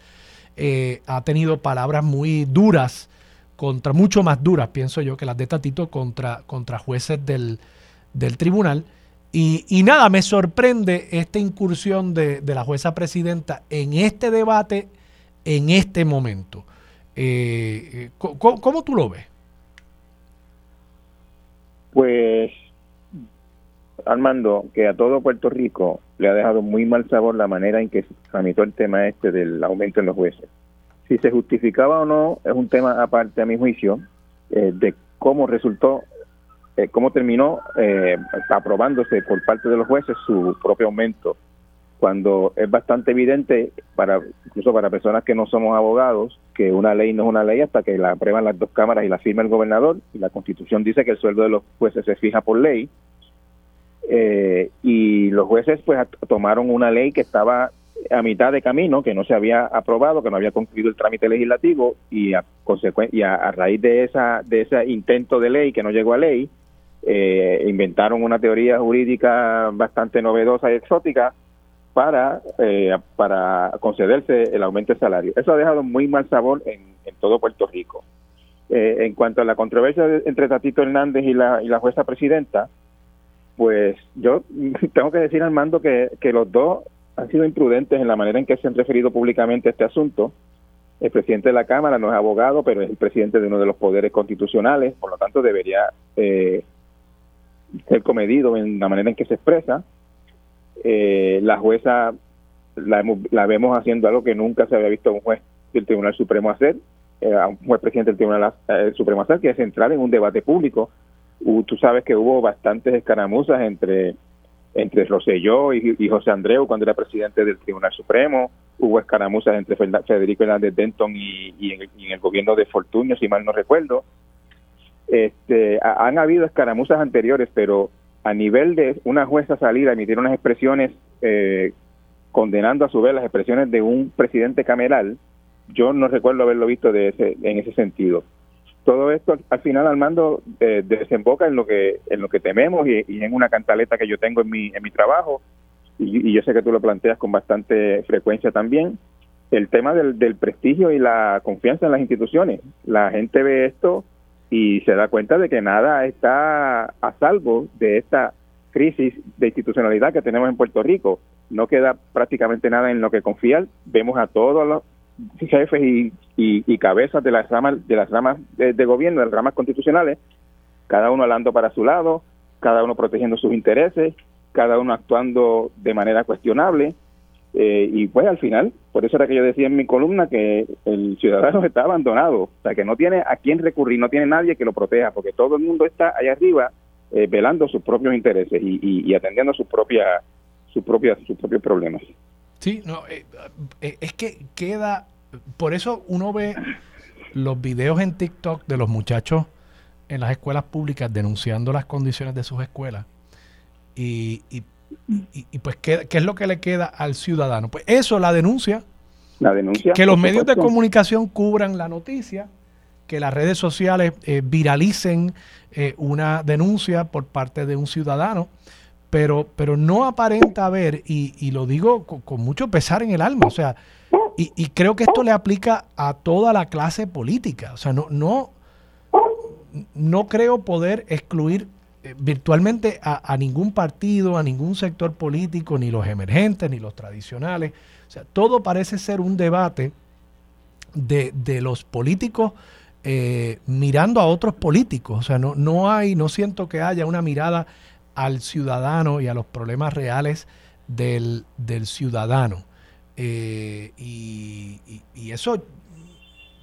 eh, ha tenido palabras muy duras contra, mucho más duras, pienso yo, que las de Tatito contra, contra jueces del, tribunal. Y, nada, me sorprende esta incursión de, la jueza presidenta en este debate, en este momento. Eh, eh, ¿cómo, tú lo ves? Pues Armando, que a todo Puerto Rico le ha dejado muy mal sabor la manera en que se tramitó el tema este del aumento en los jueces. Si se justificaba o no es un tema aparte a mi juicio eh, de cómo resultó, eh, cómo terminó eh, aprobándose por parte de los jueces su propio aumento, cuando es bastante evidente para incluso para personas que no somos abogados que una ley no es una ley hasta que la aprueban las dos cámaras y la firma el gobernador y la Constitución dice que el sueldo de los jueces se fija por ley eh, y los jueces pues tomaron una ley que estaba a mitad de camino, que no se había aprobado, que no había concluido el trámite legislativo y a, raíz de esa de ese intento de ley que no llegó a ley, eh, inventaron una teoría jurídica bastante novedosa y exótica para eh, para concederse el aumento de salario. Eso ha dejado muy mal sabor en, en todo Puerto Rico. en cuanto a la controversia entre Tatito Hernández y la, y la jueza presidenta, pues yo tengo que decir, Armando, que, que los dos han sido imprudentes en la manera en que se han referido públicamente a este asunto. El presidente de la Cámara no es abogado, pero es el presidente de uno de los poderes constitucionales, por lo tanto debería eh, ser comedido en la manera en que se expresa. Eh, la jueza la, la, vemos haciendo algo que nunca se había visto un juez del Tribunal Supremo hacer, eh, un juez presidente del Tribunal Supremo hacer, que es entrar en un debate público tú sabes que hubo bastantes escaramuzas entre entre Roselló y, José Andreu cuando era presidente del Tribunal Supremo, hubo escaramuzas entre Federico Hernández Denton y, en el, gobierno de Fortunio, si mal no recuerdo. Este, han habido escaramuzas anteriores, pero a nivel de una jueza salir a emitir unas expresiones eh, condenando a su vez las expresiones de un presidente cameral, yo no recuerdo haberlo visto de ese, en ese sentido. Todo esto al final Armando eh, desemboca en lo que en lo que tememos y, en una cantaleta que yo tengo en mi en mi trabajo y, yo sé que tú lo planteas con bastante frecuencia también el tema del, del prestigio y la confianza en las instituciones. La gente ve esto y se da cuenta de que nada está a salvo de esta crisis de institucionalidad que tenemos en Puerto Rico. No queda prácticamente nada en lo que confiar. Vemos a todos los jefes y, y, cabezas de las ramas de las ramas de, gobierno, de las ramas constitucionales, cada uno hablando para su lado, cada uno protegiendo sus intereses, cada uno actuando de manera cuestionable. Eh, y pues al final, por eso era que yo decía en mi columna que el ciudadano está abandonado, o sea, que no tiene a quién recurrir, no tiene nadie que lo proteja, porque todo el mundo está allá arriba eh, velando sus propios intereses y, y, atendiendo sus propias sus propias sus propios problemas. Sí, no, eh, eh, es que queda, por eso uno ve los videos en TikTok de los muchachos en las escuelas públicas denunciando las condiciones de sus escuelas y, y, y, pues ¿qué, ¿qué, es lo que le queda al ciudadano? Pues eso, la denuncia. La denuncia. Que los medios de comunicación cubran la noticia que las redes sociales eh, viralicen eh, una denuncia por parte de un ciudadano, pero, pero no aparenta haber, y, lo digo con, mucho pesar en el alma, o sea, y, creo que esto le aplica a toda la clase política, o sea, no, no, no creo poder excluir eh, virtualmente a, ningún partido, a ningún sector político, ni los emergentes, ni los tradicionales, o sea, todo parece ser un debate de, de los políticos eh, mirando a otros políticos. O sea, no, no hay, no siento que haya una mirada al ciudadano y a los problemas reales del, ciudadano. Eh, y, eso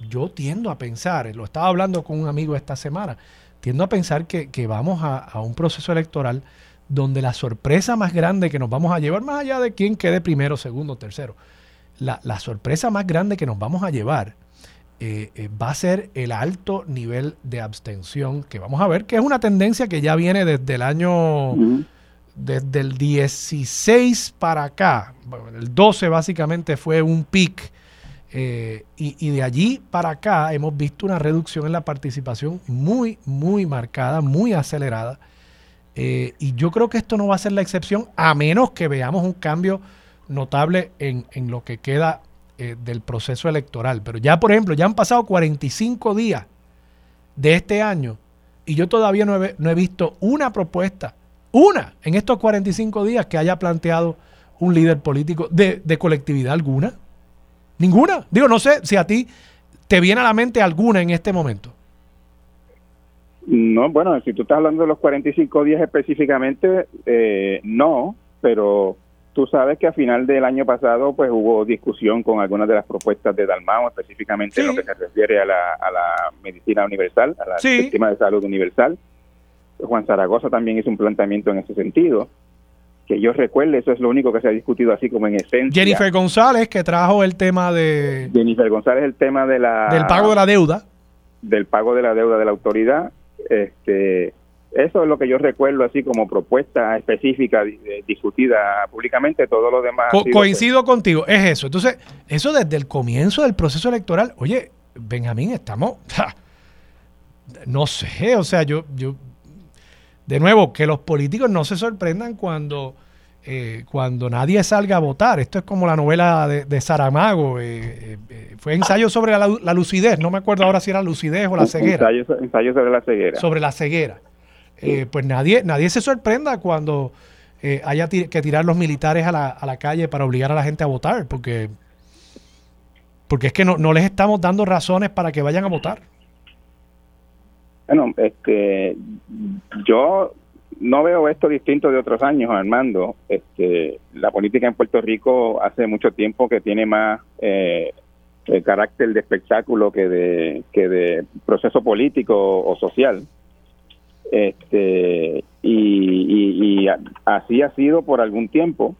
yo tiendo a pensar, lo estaba hablando con un amigo esta semana, tiendo a pensar que, vamos a, un proceso electoral donde la sorpresa más grande que nos vamos a llevar, más allá de quién quede primero, segundo, tercero, la, la sorpresa más grande que nos vamos a llevar eh, eh, va a ser el alto nivel de abstención que vamos a ver, que es una tendencia que ya viene desde el año, desde el 16 para acá. el 12 básicamente fue un pic. Eh, y, de allí para acá hemos visto una reducción en la participación muy, muy marcada, muy acelerada. y yo creo que esto no va a ser la excepción, a menos que veamos un cambio notable en, en lo que queda eh, del proceso electoral. Pero ya, por ejemplo, ya han pasado 45 días de este año y yo todavía no he, no he visto una propuesta, una, en estos 45 días que haya planteado un líder político de, de colectividad alguna. Ninguna. Digo, no sé si a ti te viene a la mente alguna en este momento. No, bueno, si tú estás hablando de los 45 días específicamente, eh, no, pero Tú sabes que a final del año pasado pues hubo discusión con algunas de las propuestas de Dalmao, específicamente en lo que se refiere a la, a la medicina universal, a la sistema de salud universal. Juan Zaragoza también hizo un planteamiento en ese sentido. Que yo recuerde, eso es lo único que se ha discutido así como en esencia. Jennifer González, que trajo el tema de... Jennifer González, el tema de la... Del pago de la deuda. Del pago de la deuda de la autoridad. Este, eso es lo que yo recuerdo así como propuesta específica discutida públicamente, todo lo demás. coincido contigo, es eso. Entonces, eso desde el comienzo del proceso electoral, oye, Benjamín, estamos, no sé, o sea, yo, yo, de nuevo, que los políticos no se sorprendan cuando, eh, cuando nadie salga a votar. Esto es como la novela de, Saramago, eh, eh, fue ensayo sobre la, lucidez, no me acuerdo ahora si era lucidez o la ceguera. ensayo sobre la ceguera. Sobre la ceguera. Eh, pues nadie, nadie se sorprenda cuando eh, haya que tirar los militares a la, a la calle para obligar a la gente a votar, porque, porque es que no, no les estamos dando razones para que vayan a votar. Bueno, este, yo no veo esto distinto de otros años, Armando. Este, la política en Puerto Rico hace mucho tiempo que tiene más eh, el carácter de espectáculo que de, que de proceso político o social. Este, y, así ha sido por algún tiempo.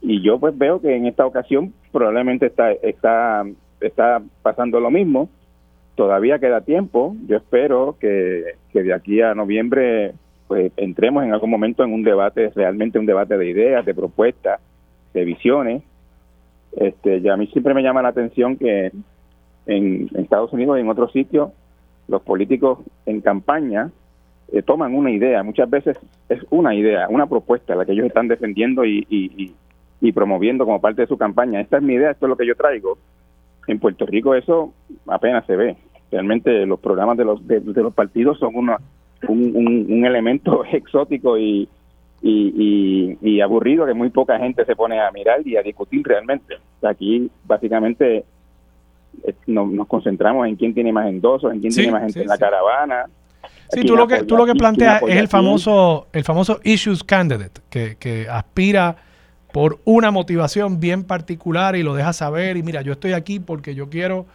Y yo pues veo que en esta ocasión probablemente está, está, está pasando lo mismo. todavía queda tiempo. Yo espero que, que de aquí a noviembre pues entremos en algún momento en un debate, realmente un debate de ideas, de propuestas, de visiones. Este, y a mí siempre me llama la atención que en, Estados Unidos y en otros sitios los políticos en campaña eh, toman una idea, muchas veces es una idea, una propuesta la que ellos están defendiendo y, y, y, promoviendo como parte de su campaña. Esta es mi idea, esto es lo que yo traigo. En Puerto Rico eso apenas se ve. Realmente los programas de los, de, los partidos son una, un, un, elemento exótico y, y, y, aburrido que muy poca gente se pone a mirar y a discutir realmente. Aquí básicamente eh, nos, concentramos en quién tiene más endosos, en quién tiene más gente en la caravana. Sí, tú lo que, tú lo que planteas es el famoso, el famoso issues candidate, que, que aspira por una motivación bien particular y lo deja saber y mira, yo estoy aquí porque yo quiero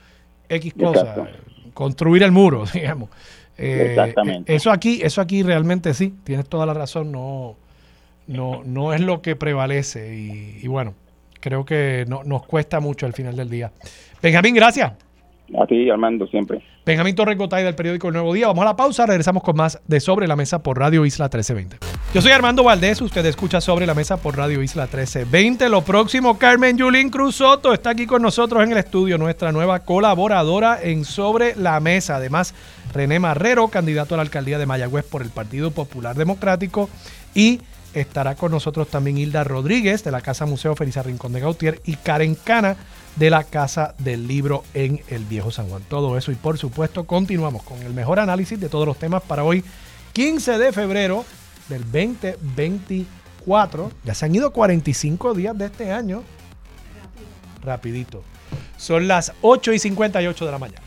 X cosa, construir el muro, digamos. Eh, Exactamente. Eso aquí, eso aquí realmente sí, tienes toda la razón, no, no, no es lo que prevalece y, bueno, creo que no, nos cuesta mucho al final del día. Benjamín, gracias. A Armando, siempre. Benjamín Torres Gotay del periódico El Nuevo Día. Vamos a la pausa, regresamos con más de Sobre la Mesa por Radio Isla 1320. Yo soy Armando Valdés, usted escucha Sobre la Mesa por Radio Isla 1320. Lo próximo, Carmen Yulín Cruz Soto está aquí con nosotros en el estudio, nuestra nueva colaboradora en Sobre la Mesa. Además, René Marrero, candidato a la alcaldía de Mayagüez por el Partido Popular Democrático y estará con nosotros también Hilda Rodríguez de la Casa Museo Felisa Rincón de Gautier y Karen Cana de la Casa del Libro en el Viejo San Juan. Todo eso y por supuesto continuamos con el mejor análisis de todos los temas para hoy, 15 de febrero del 2024. Ya se han ido 45 días de este año. Rapidito. Son las 8 y 58 de la mañana.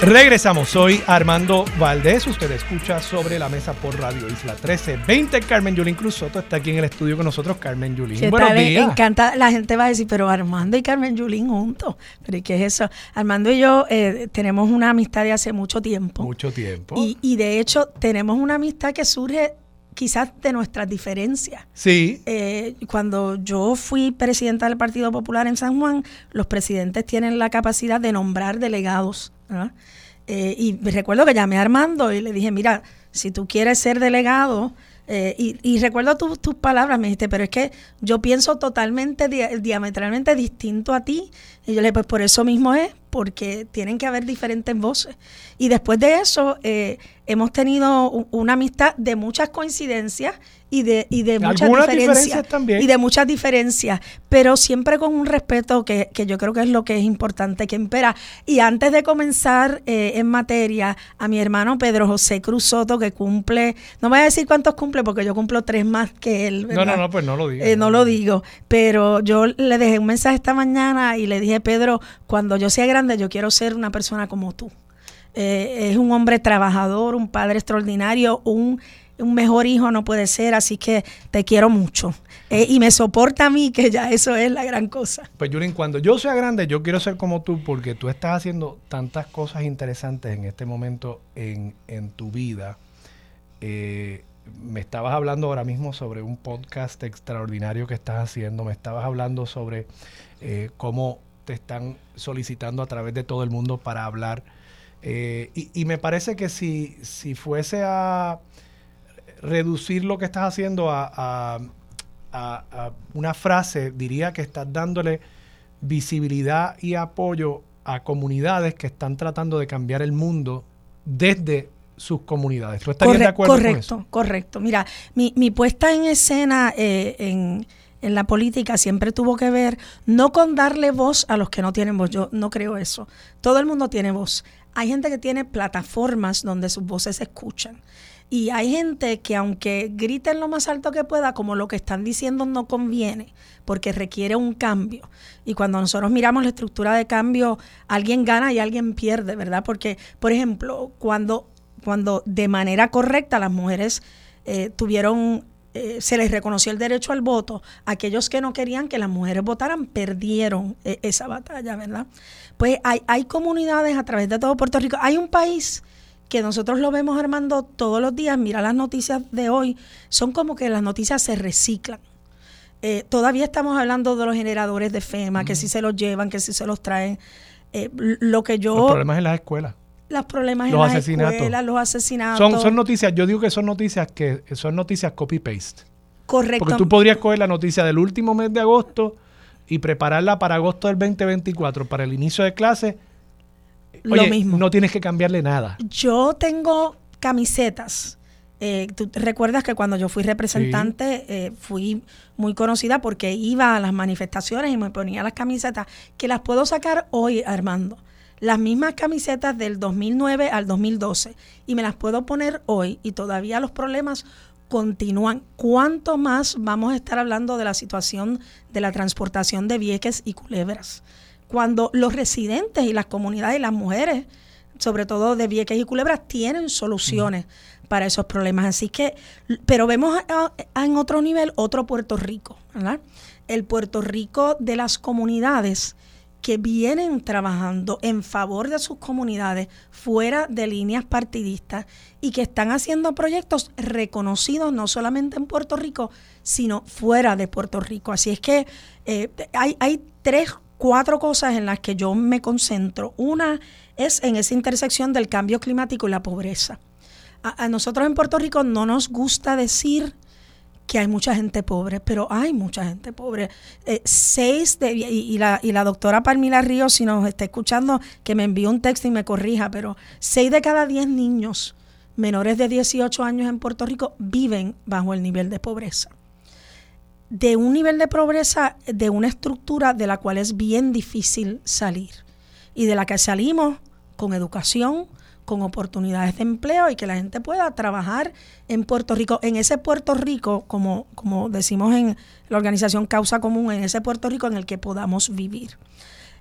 Regresamos, soy Armando Valdés, usted escucha sobre la mesa por Radio Isla 1320. Carmen Yulín Cruz Soto está aquí en el estudio con nosotros, Carmen Yulín. Buenos días. encanta, la gente va a decir, pero Armando y Carmen Yulín juntos, pero ¿qué es eso? Armando y yo eh, tenemos una amistad de hace mucho tiempo. Mucho tiempo. Y, y de hecho tenemos una amistad que surge quizás de nuestras diferencias. Sí. Eh, cuando yo fui presidenta del Partido Popular en San Juan, los presidentes tienen la capacidad de nombrar delegados. Eh, y recuerdo que llamé a Armando y le dije, mira, si tú quieres ser delegado, eh, y, recuerdo tus palabras, me dijiste, pero es que yo pienso totalmente, diametralmente distinto a ti. Y yo le dije, pues por eso mismo es, porque tienen que haber diferentes voces. Y después de eso, eh, hemos tenido una amistad de muchas coincidencias y de, y de muchas diferencias, también. y de muchas diferencias, pero siempre con un respeto que, que, yo creo que es lo que es importante que impera. Y antes de comenzar eh, en materia, a mi hermano Pedro José Cruz Soto, que cumple, no voy a decir cuántos cumple porque yo cumplo tres más que él. No, no, no, pues no lo digo. Eh, no lo digo, pero yo le dejé un mensaje esta mañana y le dije, Pedro, cuando yo sea grande yo quiero ser una persona como tú. Eh, es un hombre trabajador, un padre extraordinario, un un mejor hijo no puede ser, así que te quiero mucho. Eh, y me soporta a mí, que ya eso es la gran cosa. Pues Yurin, cuando yo sea grande, yo quiero ser como tú, porque tú estás haciendo tantas cosas interesantes en este momento en, tu vida. Eh, me estabas hablando ahora mismo sobre un podcast extraordinario que estás haciendo, me estabas hablando sobre eh, cómo te están solicitando a través de todo el mundo para hablar. y, y, me parece que si, si fuese a reducir lo que estás haciendo a, una frase, diría que estás dándole visibilidad y apoyo a comunidades que están tratando de cambiar el mundo desde sus comunidades. ¿Tú estarías de acuerdo correcto, con eso? Correcto, Mira, mi, mi puesta en escena eh, en, en la política siempre tuvo que ver no con darle voz a los que no tienen voz. Yo no creo eso. Todo el mundo tiene voz. Hay gente que tiene plataformas donde sus voces se escuchan. Y hay gente que aunque griten lo más alto que pueda, como lo que están diciendo no conviene, porque requiere un cambio. Y cuando nosotros miramos la estructura de cambio, alguien gana y alguien pierde, ¿verdad? Porque, por ejemplo, cuando, cuando de manera correcta las mujeres eh, tuvieron eh, se les reconoció el derecho al voto, aquellos que no querían que las mujeres votaran perdieron eh, esa batalla, ¿verdad? Pues hay, hay comunidades a través de todo Puerto Rico. Hay un país que nosotros lo vemos armando todos los días, mira las noticias de hoy, son como que las noticias se reciclan. Eh, todavía estamos hablando de los generadores de FEMA, que si se los llevan, que si se los traen. lo que yo... Los problemas en las escuelas los problemas en las escuelas, los asesinatos. Son, son noticias, yo digo que son noticias que son noticias copy-paste. Correcto. Porque tú podrías coger la noticia del último mes de agosto y prepararla para agosto del 2024, para el inicio de Lo mismo. No tienes que cambiarle nada. Yo tengo camisetas. Eh, tú recuerdas que cuando yo fui representante eh, fui muy conocida porque iba a las manifestaciones y me ponía las camisetas que las puedo sacar hoy, Armando las mismas camisetas del 2009 al 2012 y me las puedo poner hoy y todavía los problemas continúan. ¿Cuánto más vamos a estar hablando de la situación de la transportación de Vieques y Culebras? Cuando los residentes y las comunidades y las mujeres, sobre todo de Vieques y Culebras, tienen soluciones para esos problemas. Así que, pero vemos en otro nivel otro Puerto Rico, ¿verdad? El Puerto Rico de las comunidades que vienen trabajando en favor de sus comunidades fuera de líneas partidistas y que están haciendo proyectos reconocidos no solamente en Puerto Rico, sino fuera de Puerto Rico. Así es que eh, hay, hay tres, cuatro cosas en las que yo me concentro. Una es en esa intersección del cambio climático y la pobreza. a nosotros en Puerto Rico no nos gusta decir que hay mucha gente pobre, pero hay mucha gente pobre. Eh, seis de, y, la, y la doctora Palmila Ríos, si nos está escuchando, que me envió un texto y me corrija, pero seis de cada diez niños menores de 18 años en Puerto Rico viven bajo el nivel de pobreza. De un nivel de pobreza, de una estructura de la cual es bien difícil salir y de la que salimos con educación, con oportunidades de empleo y que la gente pueda trabajar en Puerto Rico, en ese Puerto Rico, como, como decimos en la organización Causa Común, en ese Puerto Rico en el que podamos vivir.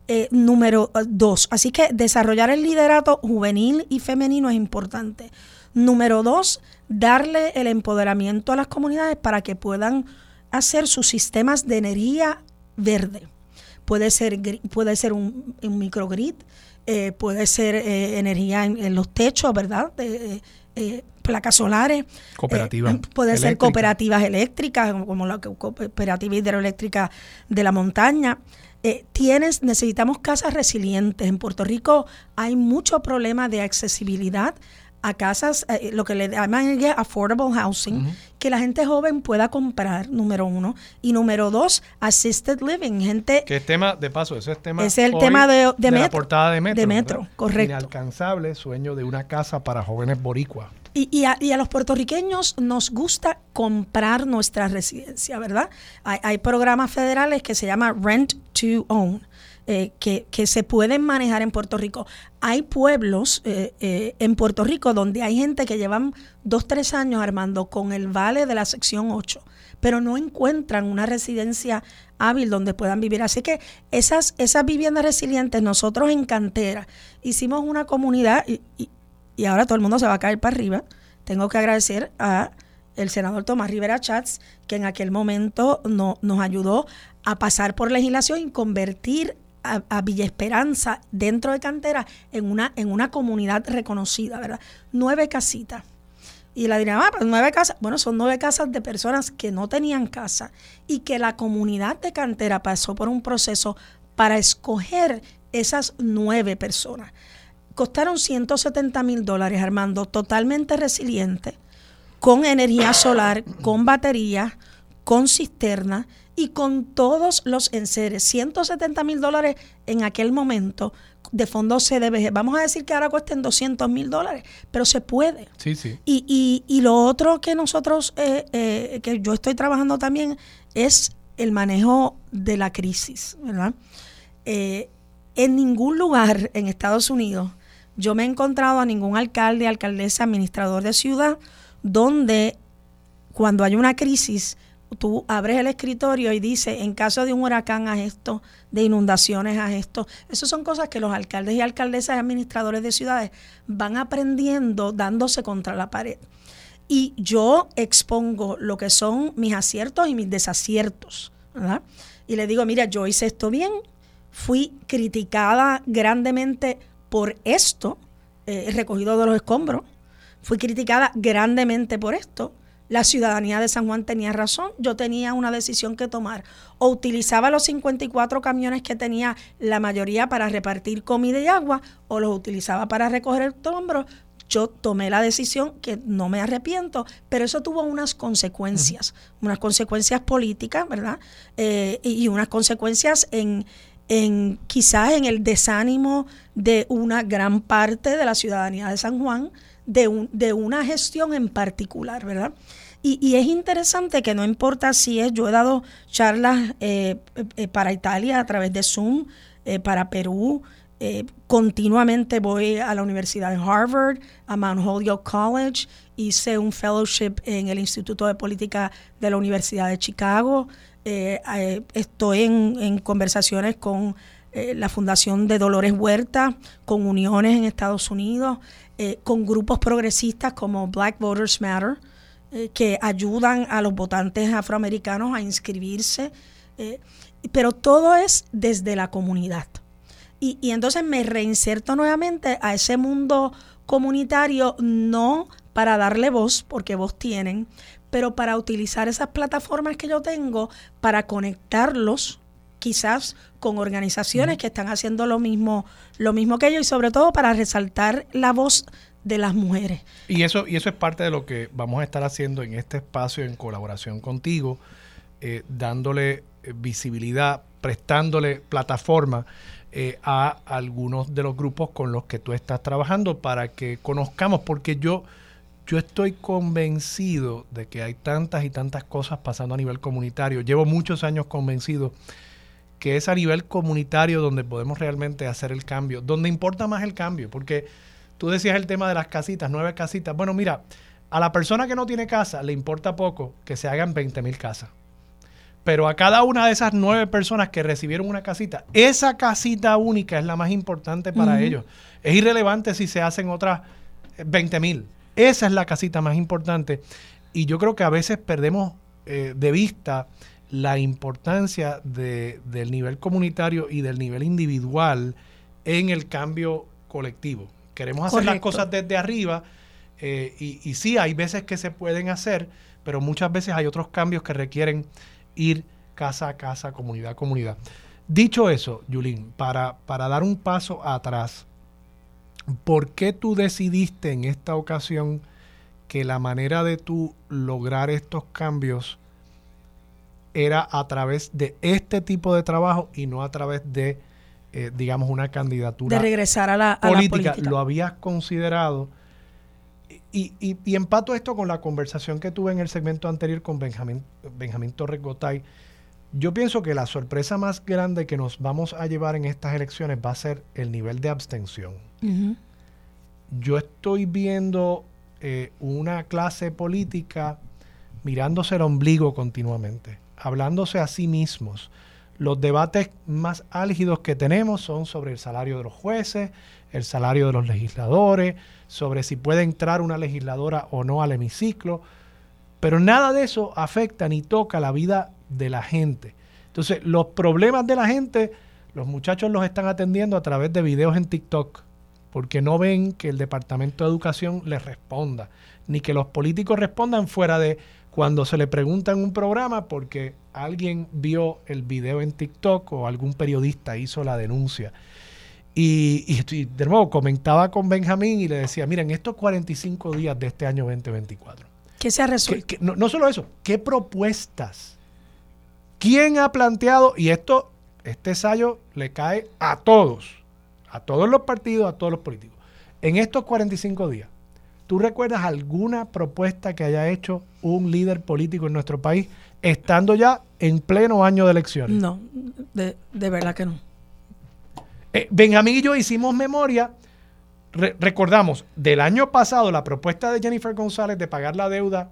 Eh, número eh, dos, así que desarrollar el liderato juvenil y femenino es importante. Número dos, darle el empoderamiento a las comunidades para que puedan hacer sus sistemas de energía verde. Puede ser, puede ser un, un microgrid, eh, puede ser eh, energía en, los techos, ¿verdad? De, eh, placas solares. Cooperativas. puede ser cooperativas eléctricas, como la cooperativa hidroeléctrica de la montaña. tienes, necesitamos casas resilientes. En Puerto Rico hay mucho problema de accesibilidad a casas, eh, lo que le llaman affordable housing, que la gente joven pueda comprar, número uno. Y número dos, assisted living, gente... Que es tema, de paso, eso es tema... Es el tema de, de, la portada de Metro. De Metro, correcto. Inalcanzable sueño de una casa para jóvenes boricuas. Y, y, a, y, a, los puertorriqueños nos gusta comprar nuestra residencia, ¿verdad? Hay, hay programas federales que se llama Rent to Own eh, que, se pueden manejar en Puerto Rico. Hay pueblos eh, eh, en Puerto Rico donde hay gente que llevan dos, tres años armando con el vale de la sección 8, pero no encuentran una residencia hábil donde puedan vivir. Así que esas, esas viviendas resilientes, nosotros en Cantera hicimos una comunidad y, y, ahora todo el mundo se va a caer para arriba. Tengo que agradecer a el senador Tomás Rivera Chats, que en aquel momento no, nos ayudó a pasar por legislación y convertir a, Villa Esperanza dentro de cantera en una, en una comunidad reconocida, ¿verdad? Nueve casitas. Y la dirían, ah, pues nueve casas. Bueno, son nueve casas de personas que no tenían casa y que la comunidad de cantera pasó por un proceso para escoger esas nueve personas. Costaron 170 mil dólares, Armando, totalmente resiliente, con energía solar, con baterías, con cisterna y con todos los enseres. 170 mil dólares en aquel momento de fondos CDBG. Vamos a decir que ahora cuesten 200 mil dólares, pero se puede. Sí, sí. Y, y, y lo otro que nosotros, eh, eh, que yo estoy trabajando también, es el manejo de la crisis, ¿verdad? Eh, en ningún lugar en Estados Unidos yo me he encontrado a ningún alcalde, alcaldesa, administrador de ciudad, donde cuando hay una crisis tú abres el escritorio y dice, en caso de un huracán haz esto, de inundaciones haz esto. Esas son cosas que los alcaldes y alcaldesas y administradores de ciudades van aprendiendo dándose contra la pared. y yo expongo lo que son mis aciertos y mis desaciertos. Y le digo, mira, yo hice esto bien, fui criticada grandemente por esto, eh, recogido de los escombros, fui criticada grandemente por esto. La ciudadanía de San Juan tenía razón, yo tenía una decisión que tomar. O utilizaba los 54 camiones que tenía la mayoría para repartir comida y agua, o los utilizaba para recoger el escombros yo tomé la decisión que no me arrepiento, pero eso tuvo unas consecuencias, unas consecuencias políticas, ¿verdad? Eh, y unas consecuencias en, en quizás en el desánimo de una gran parte de la ciudadanía de San Juan, de, un, de una gestión en particular, ¿verdad? Y, y, es interesante que no importa si es, yo he dado charlas eh, eh, para Italia a través de Zoom, para Perú, eh, continuamente voy a la Universidad de Harvard, a Mount Holyoke College, hice un fellowship en el Instituto de Política de la Universidad de Chicago, eh, eh, estoy en, conversaciones con la Fundación de Dolores Huerta, con uniones en Estados Unidos, con grupos progresistas como Black Voters Matter, que ayudan a los votantes afroamericanos a inscribirse, pero todo es desde la comunidad. Y, y entonces me reinserto nuevamente a ese mundo comunitario, no para darle voz, porque voz tienen, pero para utilizar esas plataformas que yo tengo para conectarlos quizás con organizaciones que están haciendo lo mismo, lo mismo que yo y sobre todo para resaltar la voz de las mujeres. Y eso, y eso es parte de lo que vamos a estar haciendo en este espacio en colaboración contigo, eh, dándole eh, visibilidad, prestándole plataforma eh, a algunos de los grupos con los que tú estás trabajando para que conozcamos, porque yo, yo estoy convencido de que hay tantas y tantas cosas pasando a nivel comunitario. Llevo muchos años convencido que es a nivel comunitario donde podemos realmente hacer el cambio, donde importa más el cambio, porque tú decías el tema de las casitas, nueve casitas. Bueno, mira, a la persona que no tiene casa le importa poco que se hagan 20 mil casas pero a cada una de esas nueve personas que recibieron una casita, esa casita única es la más importante para ellos. Es irrelevante si se hacen otras 20 eh, mil. Esa es la casita más importante. Y yo creo que a veces perdemos eh, de vista la importancia del nivel comunitario y del nivel individual en el cambio colectivo. Queremos hacer las cosas desde arriba eh, y, y sí, hay veces que se pueden hacer, pero muchas veces hay otros cambios que requieren ir casa a casa, comunidad a comunidad. Dicho eso, Yulín, para, para dar un paso atrás, ¿por qué tú decidiste en esta ocasión que la manera de tú lograr estos cambios era a través de este tipo de trabajo y no a través de, eh, digamos, una candidatura de regresar a la, política. ¿Lo habías considerado? Y, y, empato esto con la conversación que tuve en el segmento anterior con Benjamín, Benjamín Torres Gotay. Yo pienso que la sorpresa más grande que nos vamos a llevar en estas elecciones va a ser el nivel de abstención. Yo estoy viendo eh, una clase política mirándose el ombligo continuamente, hablándose a sí mismos. Los debates más álgidos que tenemos son sobre el salario de los jueces, el salario de los legisladores, sobre si puede entrar una legisladora o no al hemiciclo, pero nada de eso afecta ni toca la vida de la gente. Entonces, los problemas de la gente, los muchachos los están atendiendo a través de videos en TikTok, porque no ven que el Departamento de Educación les responda, ni que los políticos respondan fuera de cuando se le pregunta en un programa porque alguien vio el video en TikTok o algún periodista hizo la denuncia. Y, de nuevo comentaba con Benjamín y le decía, miren, estos 45 días de este año 2024. ¿Qué se ha resuelto? no, no, solo eso, ¿qué propuestas? ¿Quién ha planteado? Y esto, este ensayo le cae a todos, a todos los partidos, a todos los políticos. En estos 45 días, ¿tú recuerdas alguna propuesta que haya hecho un líder político en nuestro país estando ya en pleno año de elecciones? No, de, de verdad que no. Eh, Benjamín y yo hicimos memoria, recordamos del año pasado la propuesta de Jennifer González de pagar la deuda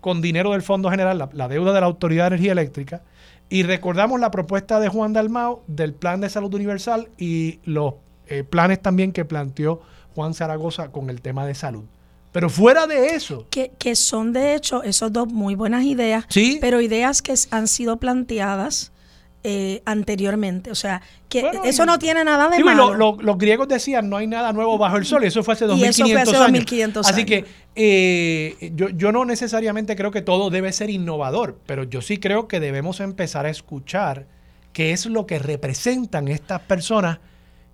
con dinero del Fondo General, la, deuda de la Autoridad de Energía Eléctrica, y recordamos la propuesta de Juan Dalmao del Plan de Salud Universal y los eh, planes también que planteó Juan Zaragoza con el tema de salud. Pero fuera de eso. Que, que son de hecho esos dos muy buenas ideas, Sí. pero ideas que han sido planteadas eh, anteriormente. O sea, que Bueno, eso no tiene nada de y malo. lo- lo- los griegos decían, no hay nada nuevo bajo el sol, y eso fue hace Y 2500 eso fue hace años. 2500 Así años. que eh, yo, yo no necesariamente creo que todo debe ser innovador, pero yo sí creo que debemos empezar a escuchar qué es lo que representan estas personas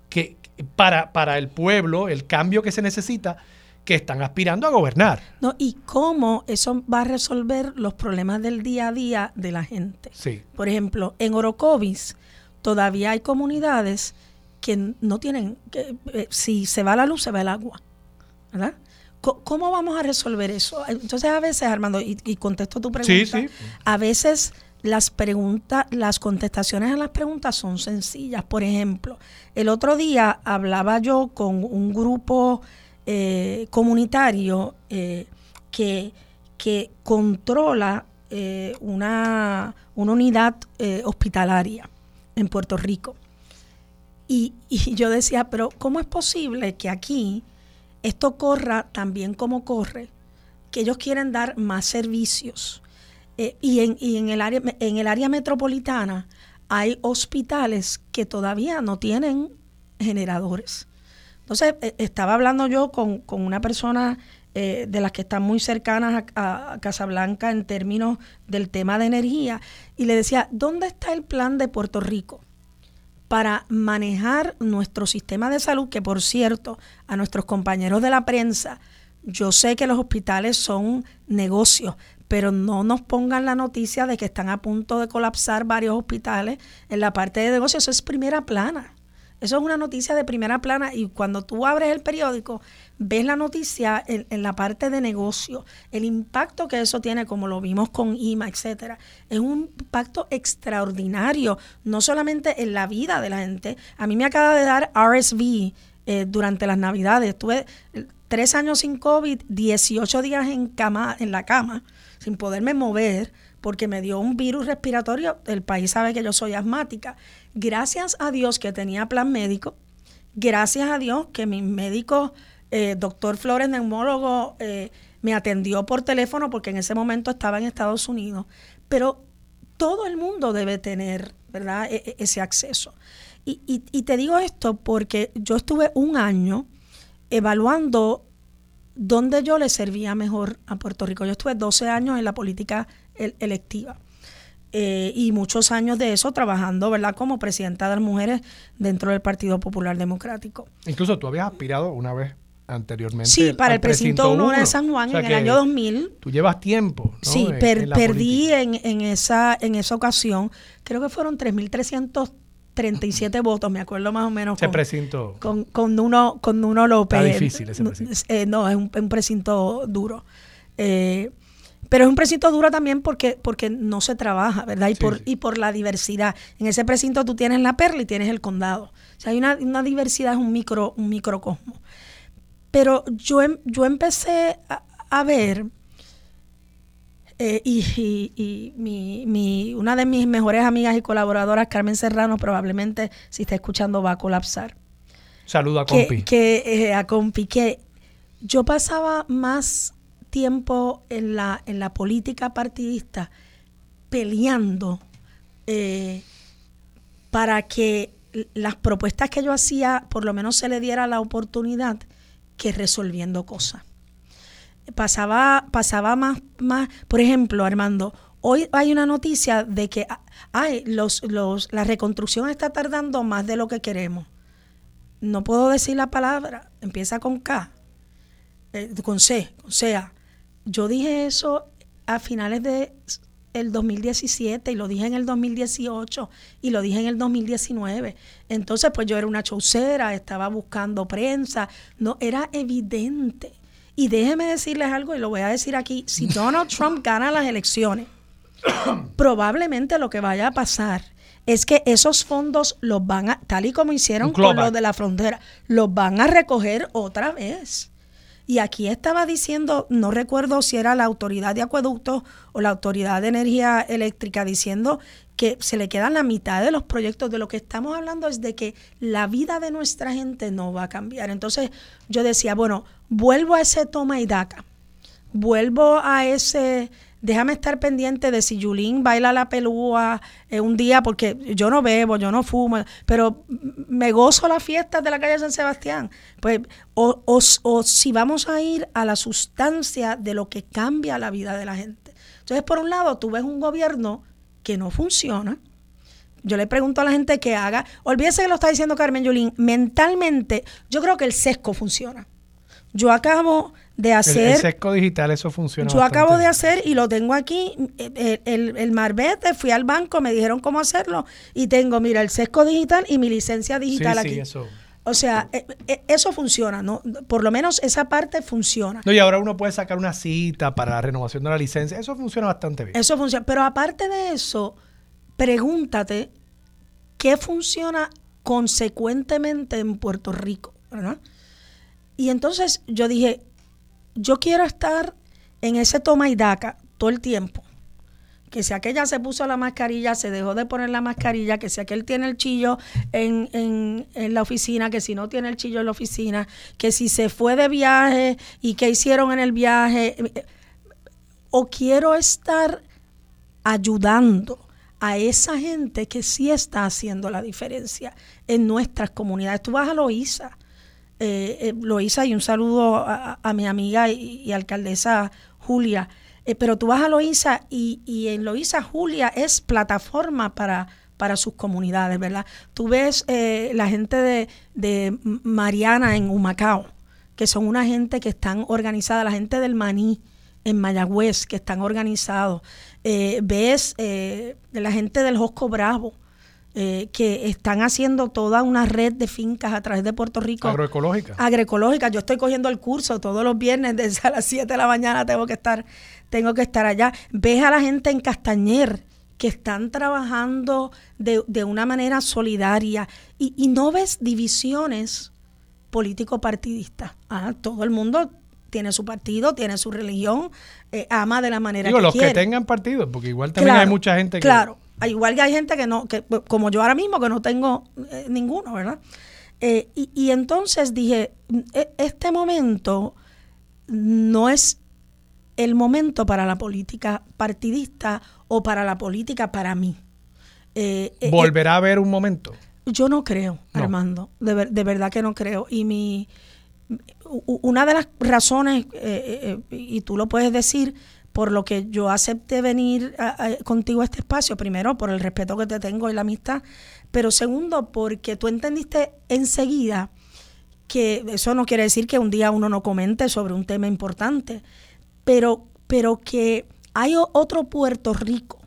que para, para el pueblo, el cambio que se necesita, que están aspirando a gobernar. No, y cómo eso va a resolver los problemas del día a día de la gente. Sí. Por ejemplo, en Orocovis todavía hay comunidades que no tienen, que, eh, si se va la luz, se va el agua. ¿Verdad? ¿Cómo vamos a resolver eso? Entonces a veces, Armando, y, y contesto tu pregunta, Sí, sí. a veces las preguntas, las contestaciones a las preguntas son sencillas. Por ejemplo, el otro día hablaba yo con un grupo eh, comunitario eh, que, que controla eh, una, una unidad hospitalaria en Puerto Rico. Y, y yo decía, pero ¿cómo es posible que aquí esto corra tan bien como corre? Que ellos quieren dar más servicios. Y en, y en, el área, en el área metropolitana hay hospitales que todavía no tienen generadores. Entonces, eh, estaba hablando yo con, con una persona eh, de las que están muy cercanas a, a Casablanca en términos del tema de energía y le decía, ¿dónde está el plan de Puerto Rico? para manejar nuestro sistema de salud, que por cierto, a nuestros compañeros de la prensa, yo sé que los hospitales son negocios, pero no nos pongan la noticia de que están a punto de colapsar varios hospitales en la parte de negocios. Eso es primera plana. Eso es una noticia de primera plana y cuando tú abres el periódico, ves la noticia en, en, la parte de negocio, el impacto que eso tiene, como lo vimos con IMA, etcétera, es un impacto extraordinario, no solamente en la vida de la gente. A mí me acaba de dar RSV eh, durante las Navidades. Estuve tres años sin COVID, 18 días en cama, en la cama, sin poderme mover porque me dio un virus respiratorio. El país sabe que yo soy asmática. Gracias a Dios que tenía plan médico. Gracias a Dios que mi médico, eh, doctor Flores, neumólogo, eh, me atendió por teléfono porque en ese momento estaba en Estados Unidos. Pero todo el mundo debe tener, ¿verdad?, e -e ese acceso. Y, y, y te digo esto porque yo estuve un año evaluando dónde yo le servía mejor a Puerto Rico. Yo estuve 12 años en la política electiva. Eh, y muchos años de eso trabajando, ¿verdad?, como presidenta de las mujeres dentro del Partido Popular Democrático. Incluso tú habías aspirado una vez anteriormente. Sí, para el precinto 1 de San Juan o sea en el año 2000. Tú llevas tiempo. ¿no? Sí, en, per, en perdí en, en, esa, en esa ocasión, creo que fueron 3.337 votos, me acuerdo más o menos. Ese con, precinto. Con, con, uno, con uno López. Está difícil ese precinto. Eh, no, es un, un precinto duro. Eh, pero es un precinto duro también porque, porque no se trabaja, ¿verdad? Y, Sí, por, sí. y por la diversidad. En ese precinto tú tienes la perla y tienes el condado. O sea, hay una, una diversidad, es un, micro, un microcosmo. Pero yo, em- yo empecé a, a ver, eh, y, y- y mi, mi- una de mis mejores amigas y colaboradoras, Carmen Serrano, probablemente si está escuchando va a colapsar Saludo a que, Compi. que, eh, a Compi, que yo pasaba más tiempo en la, en la política partidista peleando eh, para que las propuestas que yo hacía por lo menos se le diera la oportunidad que resolviendo cosas. Pasaba, pasaba más, más, por ejemplo, Armando, hoy hay una noticia de que ah, ay, los, los, la reconstrucción está tardando más de lo que queremos no puedo decir la palabra, empieza con K, eh, con C, con sea. Yo dije eso a finales de el 2017 y lo dije en el 2018 y lo dije en el 2019. Entonces, pues yo era una chaucera, estaba buscando prensa, no era evidente. Y déjeme decirles algo y lo voy a decir aquí, si Donald Trump gana las elecciones, probablemente lo que vaya a pasar es que esos fondos los van a, tal y como hicieron con los de la frontera, los van a recoger otra vez. Y aquí estaba diciendo, no recuerdo si era la autoridad de acueductos o la autoridad de energía eléctrica, diciendo que se le quedan la mitad de los proyectos. De lo que estamos hablando es de que la vida de nuestra gente no va a cambiar. Entonces yo decía, bueno, vuelvo a ese toma y daca, vuelvo a ese déjame estar pendiente de si Yulín baila la pelúa eh, un día, porque yo no bebo, yo no fumo, pero me gozo las fiestas de la calle San Sebastián. Pues, o, o, si vamos a ir a la sustancia de lo que cambia la vida de la gente. Entonces, por un lado, tú ves un gobierno que no funciona. Yo le pregunto a la gente que haga, olvídese que lo está diciendo Carmen Yulín, mentalmente yo creo que el sesco funciona. Yo acabo de hacer... El, sesco digital, eso funciona. Yo acabo de hacer y lo tengo aquí, el, el, el, marbete, fui al banco, me dijeron cómo hacerlo y tengo, mira, el sesco digital y mi licencia digital aquí. Sí, eso. O sea, e, e, eso funciona, ¿no? Por lo menos esa parte funciona. No, y ahora uno puede sacar una cita para la renovación de la licencia. Eso funciona bastante bien. Eso funciona. Pero aparte de eso, pregúntate qué funciona consecuentemente en Puerto Rico, ¿verdad? Y entonces yo dije, yo quiero estar en ese toma y daca todo el tiempo. Que si aquella se puso la mascarilla, se dejó de poner la mascarilla, que si aquel tiene el chillo en, en, en la oficina, que si no tiene el chillo en la oficina, que si se fue de viaje y qué hicieron en el viaje. O quiero estar ayudando a esa gente que sí está haciendo la diferencia en nuestras comunidades. Tú vas a Loíza eh, eh, Loisa, y un saludo a, mi amiga y, alcaldesa Julia. Eh, pero tú vas a Loisa y, en Loisa Julia es plataforma para, para sus comunidades, ¿verdad? Tú ves eh, la gente de, de, Mariana en Humacao, que son una gente que están organizada, la gente del Maní en Mayagüez, que están organizados. ves la gente del Josco Bravo, eh, que están haciendo toda una red de fincas a través de Puerto Rico. Agroecológica. Agroecológica. Yo estoy cogiendo el curso todos los viernes desde las 7 de la mañana tengo que estar, tengo que estar allá. Ves a la gente en Castañer que están trabajando de, de una manera solidaria y, y, no ves divisiones político-partidistas. Ah, todo el mundo tiene su partido, tiene su religión, eh, ama de la manera Digo, que los que tengan partido, porque igual también hay mucha gente que... Claro, Igual que hay gente que no, que como yo ahora mismo, que no tengo eh, ninguno, ¿verdad? Eh, y, y, entonces dije, e, este momento no es el momento para la política partidista o para la política para mí. Eh, ¿Volverá a haber un momento? Yo no creo, Armando, de, de, verdad que no creo. Y mi una de las razones, y tú lo puedes decir, por lo que yo acepté venir contigo a este espacio, primero por el respeto que te tengo y la amistad, pero segundo porque tú entendiste enseguida que eso no quiere decir que un día uno no comente sobre un tema importante, pero, pero que hay otro Puerto Rico.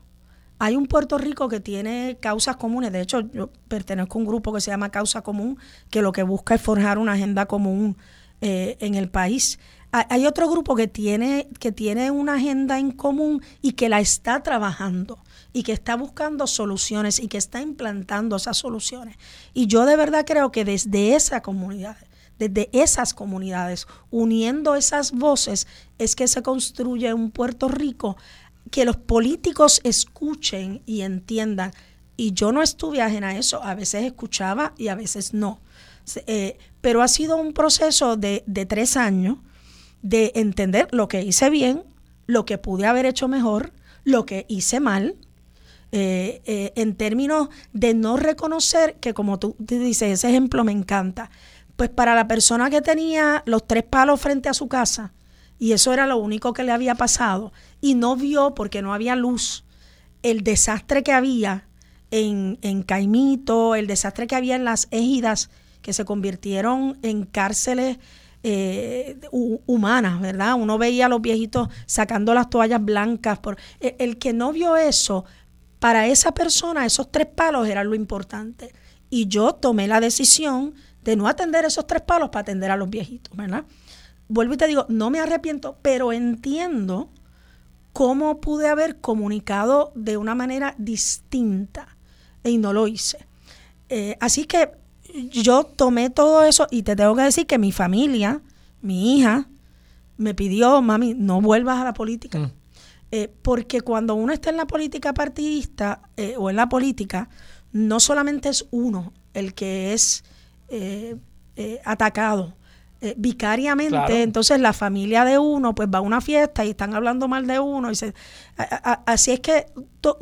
Hay un Puerto Rico que tiene causas comunes. De hecho, yo pertenezco a un grupo que se llama Causa Común, que lo que busca es forjar una agenda común eh, en el país hay otro grupo que tiene, que tiene una agenda en común y que la está trabajando y que está buscando soluciones y que está implantando esas soluciones. Y yo de verdad creo que desde esa comunidad, desde esas comunidades, uniendo esas voces, es que se construye un Puerto Rico que los políticos escuchen y entiendan. Y yo no estuve ajena a eso, a veces escuchaba y a veces no. Eh, pero ha sido un proceso de, de tres años de entender lo que hice bien, lo que pude haber hecho mejor, lo que hice mal, eh, eh, en términos de no reconocer que como tú dices, ese ejemplo me encanta, pues para la persona que tenía los tres palos frente a su casa, y eso era lo único que le había pasado, y no vio porque no había luz el desastre que había en, en Caimito, el desastre que había en las égidas que se convirtieron en cárceles eh, humanas, ¿verdad? Uno veía a los viejitos sacando las toallas blancas. Por, el, el, que no vio eso, para esa persona esos tres palos eran lo importante. Y yo tomé la decisión de no atender esos tres palos para atender a los viejitos, ¿verdad? Vuelvo y te digo, no me arrepiento, pero entiendo cómo pude haber comunicado de una manera distinta y no lo hice. Eh, así que yo tomé todo eso y te tengo que decir que mi familia, mi hija, me pidió, mami, no vuelvas a la política. Mm. Eh, porque cuando uno está en la política partidista eh, o en la política, no solamente es uno el que es eh, atacado, eh, vicariamente, entonces la familia de uno pues va a una fiesta y están hablando mal de uno. Y se, así es que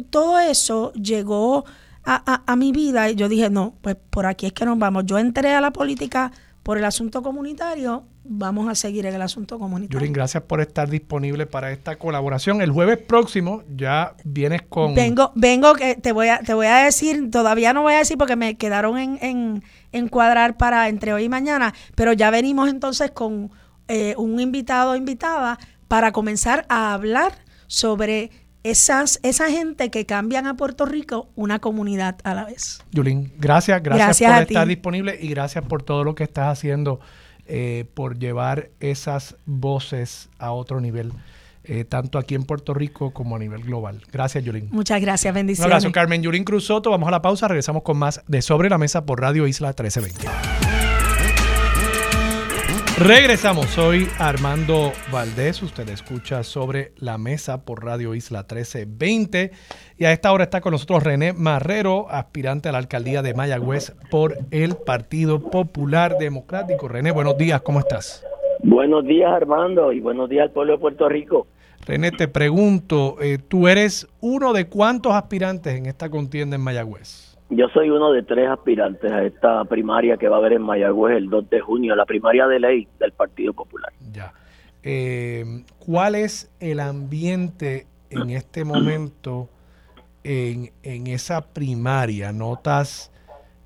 todo eso llegó a, a, mi vida y yo dije, no, pues por aquí es que nos vamos. Yo entré a la política por el asunto comunitario, vamos a seguir en el asunto comunitario. Yulín, gracias por estar disponible para esta colaboración. El jueves próximo ya vienes con... Vengo, vengo que te voy a, te voy a decir, todavía no voy a decir porque me quedaron en, en, cuadrar para entre hoy y mañana, pero ya venimos entonces con eh, un invitado o invitada para comenzar a hablar sobre esas, esa gente que cambian a Puerto Rico una comunidad a la vez. Yulín, gracias, gracias, por estar disponible y gracias por todo lo que estás haciendo eh, por llevar esas voces a otro nivel. Eh, tanto aquí en Puerto Rico como a nivel global. Gracias, Yulín. Muchas gracias, bendiciones. Un abrazo, Carmen Yulín Cruz Soto. Vamos a la pausa, regresamos con más de Sobre la Mesa por Radio Isla 1320. Regresamos, soy Armando Valdés, usted escucha sobre la mesa por Radio Isla 1320 y a esta hora está con nosotros René Marrero, aspirante a la alcaldía de Mayagüez por el Partido Popular Democrático. René, buenos días, ¿cómo estás? Buenos días Armando y buenos días al pueblo de Puerto Rico. René, te pregunto, eh, ¿tú eres uno de cuántos aspirantes en esta contienda en Mayagüez? Yo soy uno de tres aspirantes a esta primaria que va a haber en Mayagüez el 2 de junio, la primaria de ley del Partido Popular. Ya. Eh, ¿Cuál es el ambiente en este momento en, esa primaria? ¿Notas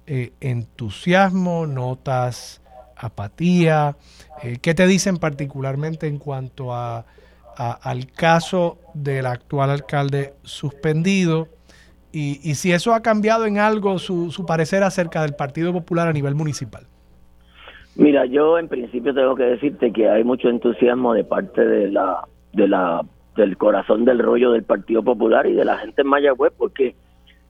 eh, entusiasmo? ¿Notas apatía? Eh, ¿Qué te dicen particularmente en cuanto a, al caso del actual alcalde suspendido? Y, si eso ha cambiado en algo su, su parecer acerca del Partido Popular a nivel municipal. Mira, yo en principio tengo que decirte que hay mucho entusiasmo de parte de la, de la, del corazón del rollo del Partido Popular y de la gente en Mayagüez, porque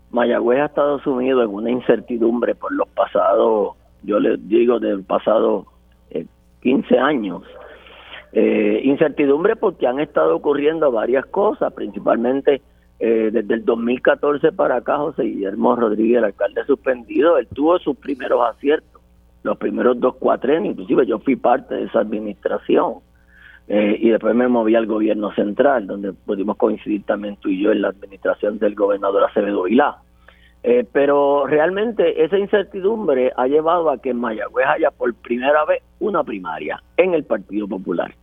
Mayagüez ha estado sumido en una incertidumbre por los pasados, yo les digo, del pasado 15 eh, años. Eh, incertidumbre porque han estado ocurriendo varias cosas, principalmente eh, desde el 2014 para acá, José Guillermo Rodríguez, el alcalde suspendido, él tuvo sus primeros aciertos, los primeros dos cuatrenios, inclusive yo fui parte de esa administración. Eh, y después me moví al gobierno central, donde pudimos coincidir también tú y yo en la administración del gobernador Acevedo Vilá. Eh, pero realmente esa incertidumbre ha llevado a que en Mayagüez haya por primera vez una primaria en el Partido Popular.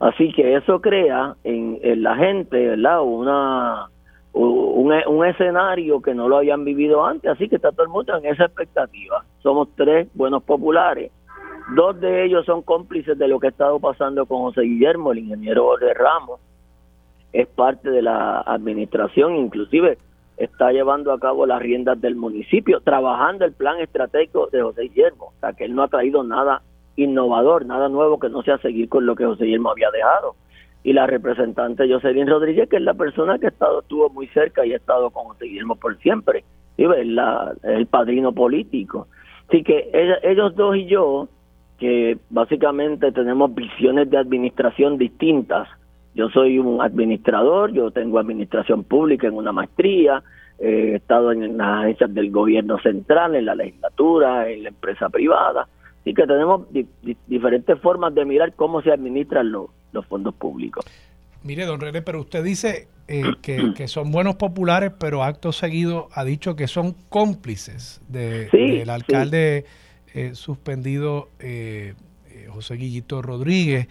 Así que eso crea en, en la gente, ¿verdad? Una, un, un, escenario que no lo habían vivido antes, así que está todo el mundo en esa expectativa. Somos tres buenos populares. Dos de ellos son cómplices de lo que ha estado pasando con José Guillermo, el ingeniero Jorge Ramos. Es parte de la administración, inclusive está llevando a cabo las riendas del municipio, trabajando el plan estratégico de José Guillermo. O sea, que él no ha traído nada innovador, nada nuevo que no sea seguir con lo que José Guillermo había dejado y la representante Jocelyn Rodríguez, que es la persona que ha estado, estuvo muy cerca y ha estado con José Guillermo por siempre, es la, el padrino político. Así que ellos dos y yo, que básicamente tenemos visiones de administración distintas, yo soy un administrador, yo tengo administración pública en una maestría, he estado en las agencias del gobierno central, en la legislatura, en la empresa privada, así que tenemos diferentes formas de mirar cómo se administran los los fondos públicos. Mire, don René, pero usted dice eh, que, son buenos populares, pero acto seguido ha dicho que son cómplices del alcalde eh, suspendido eh, José Guillito Rodríguez,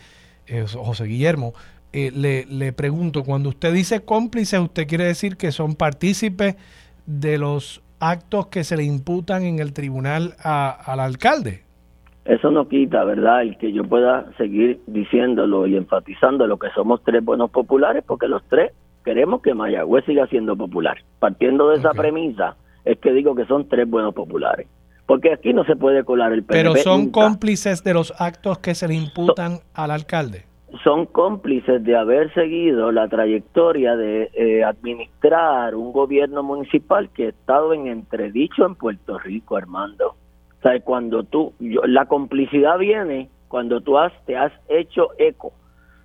José Guillermo. Le, le, pregunto, cuando usted dice cómplices, ¿usted quiere decir que son partícipes de los actos que se le imputan en el tribunal al alcalde? Eso no quita, ¿verdad?, el que yo pueda seguir diciéndolo y enfatizando lo que somos tres buenos populares, porque los tres queremos que Mayagüez siga siendo popular. Partiendo de esa premisa, es que digo que son tres buenos populares. Porque aquí no se puede colar el PNP Pero son cómplices de los actos que se le imputan al alcalde. Son cómplices de haber seguido la trayectoria de eh, administrar un gobierno municipal que ha estado en entredicho en Puerto Rico, Armando cuando tú, la complicidad viene cuando tú has, te has hecho eco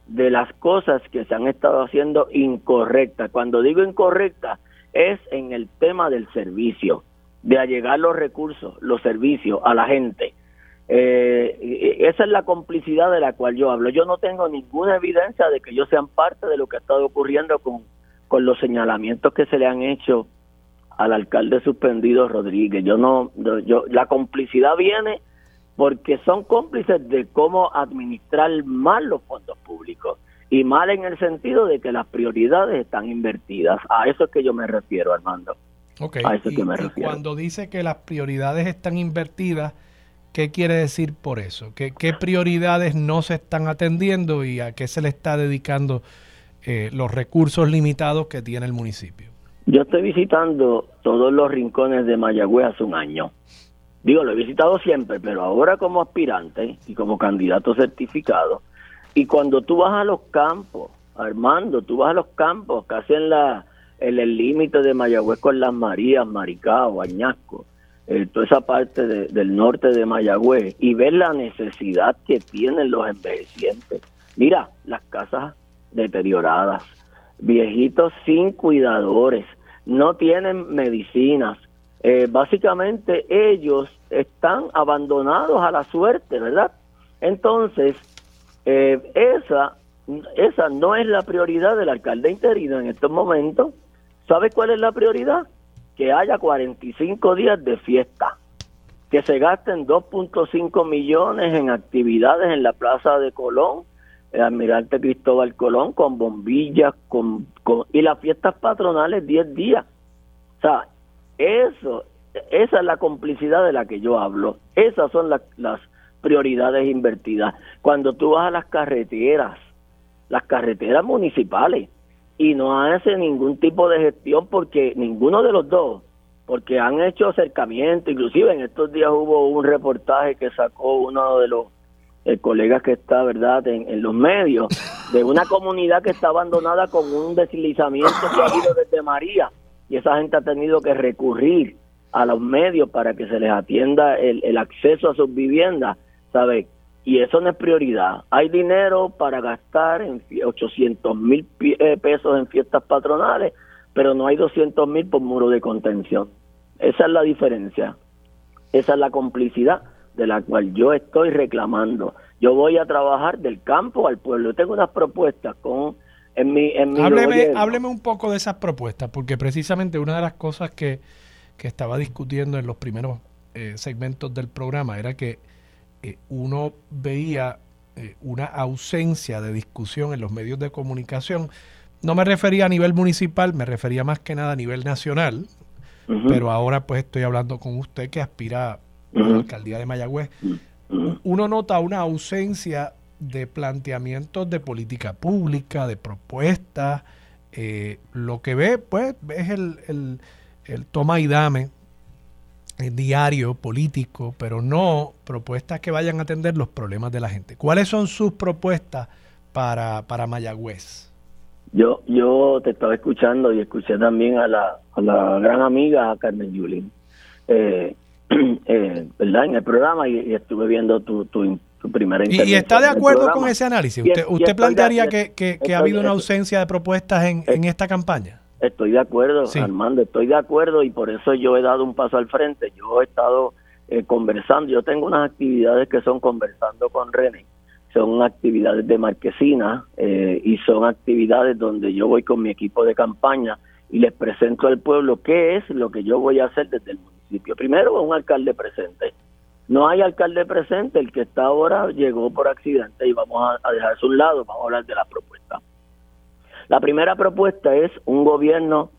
de las cosas que se han estado haciendo incorrectas. Cuando digo incorrecta, es en el tema del servicio, de allegar los recursos, los servicios a la gente. Eh, esa es la complicidad de la cual yo hablo. Yo no tengo ninguna evidencia de que ellos sean parte de lo que ha estado ocurriendo con, con los señalamientos que se le han hecho al alcalde suspendido Rodríguez. Yo no, yo, la complicidad viene porque son cómplices de cómo administrar mal los fondos públicos y mal en el sentido de que las prioridades están invertidas. A eso es que yo me refiero, Armando. A eso es que me refiero. cuando dice que las prioridades están invertidas, ¿qué quiere decir por eso? ¿Qué, ¿Qué, prioridades no se están atendiendo y a qué se le está dedicando eh, los recursos limitados que tiene el municipio? Yo estoy visitando todos los rincones de Mayagüez hace un año. Digo, lo he visitado siempre, pero ahora como aspirante y como candidato certificado. Y cuando tú vas a los campos, Armando, tú vas a los campos, casi en la en el límite de Mayagüez con las Marías, Maricao, Añasco, eh, toda esa parte del norte de Mayagüez, y ves la necesidad que tienen los envejecientes. Mira, las casas deterioradas, viejitos sin cuidadores, no tienen medicinas. Eh, básicamente ellos están abandonados a la suerte, ¿verdad? Entonces, eh, esa, esa no es la prioridad del alcalde interino en estos momentos. ¿Sabe cuál es la prioridad? Que haya 45 días de fiesta, que se gasten 2.5 millones en actividades en la Plaza de Colón, el almirante Cristóbal Colón con bombillas con, y las fiestas patronales 10 días. O sea, eso, esa es la complicidad de la que yo hablo. Esas son las prioridades invertidas. Cuando tú vas a las carreteras, las carreteras municipales, y no hace ningún tipo de gestión porque ninguno de los dos, porque han hecho acercamiento, inclusive en estos días hubo un reportaje que sacó uno de los el colega que está, ¿verdad?, en, los medios, de una comunidad que está abandonada con un deslizamiento que ha habido desde María y esa gente ha tenido que recurrir a los medios para que se les atienda el, acceso a sus viviendas, ¿sabes? Y eso no es prioridad. Hay dinero para gastar en 800 mil eh, pesos en fiestas patronales, pero no hay 200 mil por muro de contención. Esa es la diferencia. Esa es la complicidad de la cual yo estoy reclamando. Yo voy a trabajar del campo al pueblo. tengo unas propuestas con en mi, en mi hábleme, un poco de esas propuestas, porque precisamente una de las cosas que, estaba discutiendo en los primeros eh, segmentos del programa era que eh, uno veía eh, una ausencia de discusión en los medios de comunicación. No me refería a nivel municipal, me refería más que nada a nivel nacional, pero ahora pues estoy hablando con usted que aspira la alcaldía de Mayagüez, uno nota una ausencia de planteamientos de política pública, de propuestas. Eh, lo que ve, pues, es el, el, toma y dame el diario político, pero no propuestas que vayan a atender los problemas de la gente. ¿Cuáles son sus propuestas para, para Mayagüez? Yo, yo te estaba escuchando y escuché también a la, a la gran amiga Carmen Yulín. Eh, eh, ¿verdad? en el programa y, estuve viendo tu, tu, primera intervención. ¿Y, está de acuerdo con ese análisis? ¿Usted, usted plantearía que, que, ha habido una ausencia de propuestas en, en esta campaña? Estoy de acuerdo, Armando, estoy de acuerdo y por eso yo he dado un paso al frente. Yo he estado eh, conversando, yo tengo unas actividades que son conversando con René, son actividades de marquesina eh, y son actividades donde yo voy con mi equipo de campaña y les presento al pueblo qué es lo que yo voy a hacer desde el Primero, un alcalde presente. No hay alcalde presente, el que está ahora llegó por accidente y vamos a, a dejar a un lado, vamos a hablar de la propuesta. La primera propuesta es un gobierno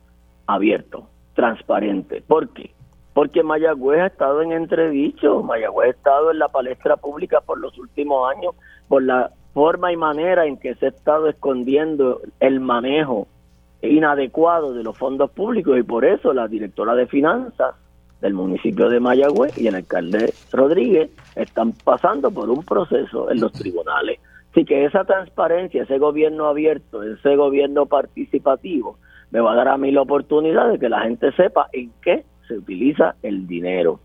abierto, transparente. ¿Por qué? Porque Mayagüez ha estado en entredicho, Mayagüez ha estado en la palestra pública por los últimos años, por la forma y manera en que se ha estado escondiendo el manejo inadecuado de los fondos públicos y por eso la directora de finanzas del municipio de Mayagüez y el alcalde Rodríguez están pasando por un proceso en los tribunales. Así que esa transparencia, ese gobierno abierto, ese gobierno participativo, me va a dar a mí la oportunidad de que la gente sepa en qué se utiliza el dinero.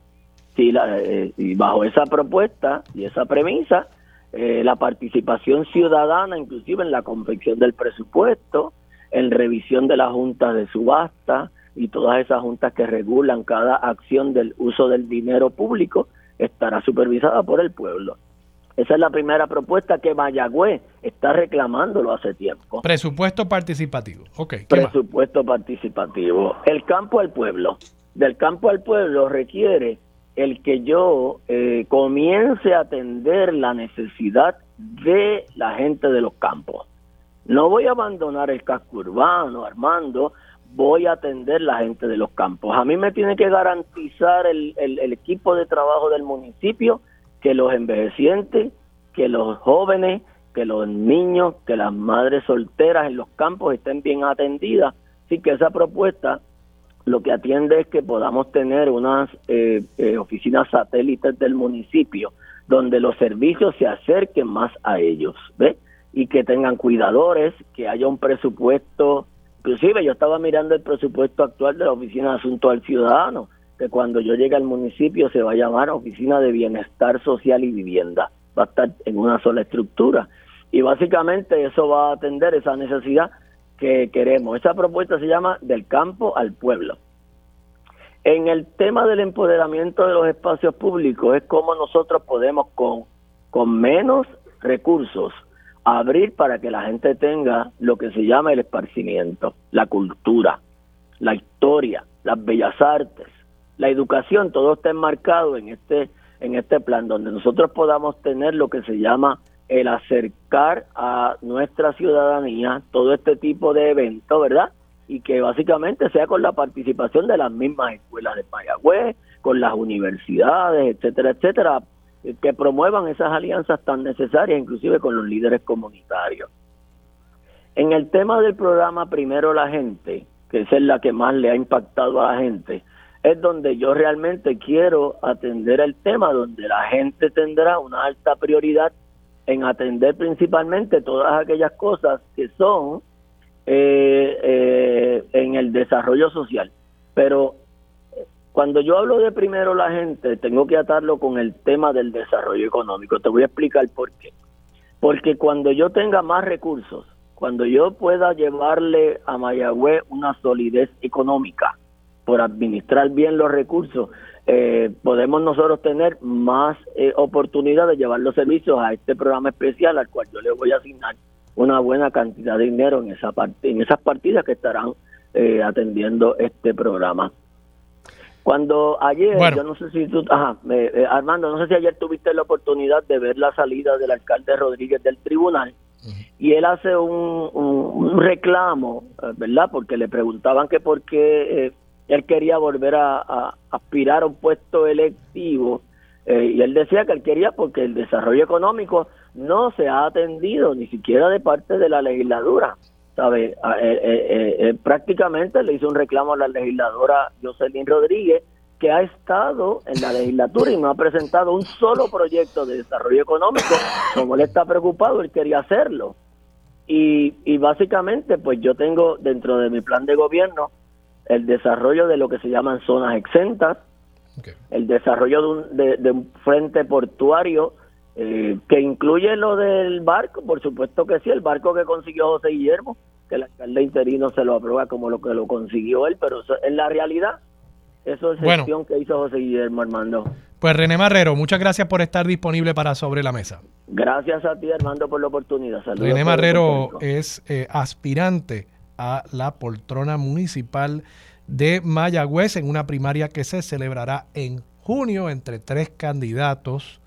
La, eh, y bajo esa propuesta y esa premisa, eh, la participación ciudadana, inclusive en la confección del presupuesto, en revisión de las juntas de subasta, y todas esas juntas que regulan cada acción del uso del dinero público estará supervisada por el pueblo. Esa es la primera propuesta que Mayagüez está reclamándolo hace tiempo. Presupuesto participativo. Okay, Presupuesto participativo. El campo al pueblo. Del campo al pueblo requiere el que yo eh, comience a atender la necesidad de la gente de los campos. No voy a abandonar el casco urbano, Armando, voy a atender la gente de los campos. A mí me tiene que garantizar el, el, equipo de trabajo del municipio que los envejecientes, que los jóvenes, que los niños, que las madres solteras en los campos estén bien atendidas. Así que esa propuesta lo que atiende es que podamos tener unas eh, eh, oficinas satélites del municipio donde los servicios se acerquen más a ellos, ¿ve? Y que tengan cuidadores, que haya un presupuesto Inclusive yo estaba mirando el presupuesto actual de la Oficina de Asuntos al Ciudadano, que cuando yo llegue al municipio se va a llamar Oficina de Bienestar Social y Vivienda. Va a estar en una sola estructura. Y básicamente eso va a atender esa necesidad que queremos. Esa propuesta se llama del campo al pueblo. En el tema del empoderamiento de los espacios públicos es cómo nosotros podemos con, con menos recursos abrir para que la gente tenga lo que se llama el esparcimiento, la cultura, la historia, las bellas artes, la educación, todo está enmarcado en este en este plan donde nosotros podamos tener lo que se llama el acercar a nuestra ciudadanía todo este tipo de eventos, ¿verdad? Y que básicamente sea con la participación de las mismas escuelas de Mayagüez, con las universidades, etcétera, etcétera, que promuevan esas alianzas tan necesarias, inclusive con los líderes comunitarios. En el tema del programa Primero la Gente, que es la que más le ha impactado a la gente, es donde yo realmente quiero atender el tema, donde la gente tendrá una alta prioridad en atender principalmente todas aquellas cosas que son eh, eh, en el desarrollo social. Pero cuando yo hablo de primero la gente, tengo que atarlo con el tema del desarrollo económico. Te voy a explicar por qué. Porque cuando yo tenga más recursos, cuando yo pueda llevarle a Mayagüez una solidez económica por administrar bien los recursos, eh, podemos nosotros tener más eh, oportunidad de llevar los servicios a este programa especial al cual yo le voy a asignar una buena cantidad de dinero en esa parte, en esas partidas que estarán eh, atendiendo este programa. Cuando ayer, yo no sé si tú, ajá, eh, Armando, no sé si ayer tuviste la oportunidad de ver la salida del alcalde Rodríguez del tribunal y él hace un, reclamo, eh, ¿verdad? Porque le preguntaban que por qué eh, él quería volver a, aspirar a un puesto electivo y él decía que él quería porque el desarrollo económico no se ha atendido ni siquiera de parte de la legislatura. ¿Sabe? Eh, eh, eh, prácticamente le hizo un reclamo a la legisladora Jocelyn Rodríguez, que ha estado en la legislatura y no ha presentado un solo proyecto de desarrollo económico. Como él está preocupado, él quería hacerlo. Y, y básicamente, pues yo tengo dentro de mi plan de gobierno el desarrollo de lo que se llaman zonas exentas, el desarrollo de un, de un frente portuario eh, que incluye lo del barco, por supuesto que sí, el barco que consiguió José Guillermo, que el alcalde interino se lo aprueba como lo que lo consiguió él, pero en la realidad, eso es gestión que hizo José Guillermo Armando. Pues René Marrero, muchas gracias por estar disponible para Sobre la Mesa. Gracias a ti Armando por la oportunidad. René Marrero es eh, aspirante a la poltrona municipal de Mayagüez en una primaria que se celebrará en junio entre tres candidatos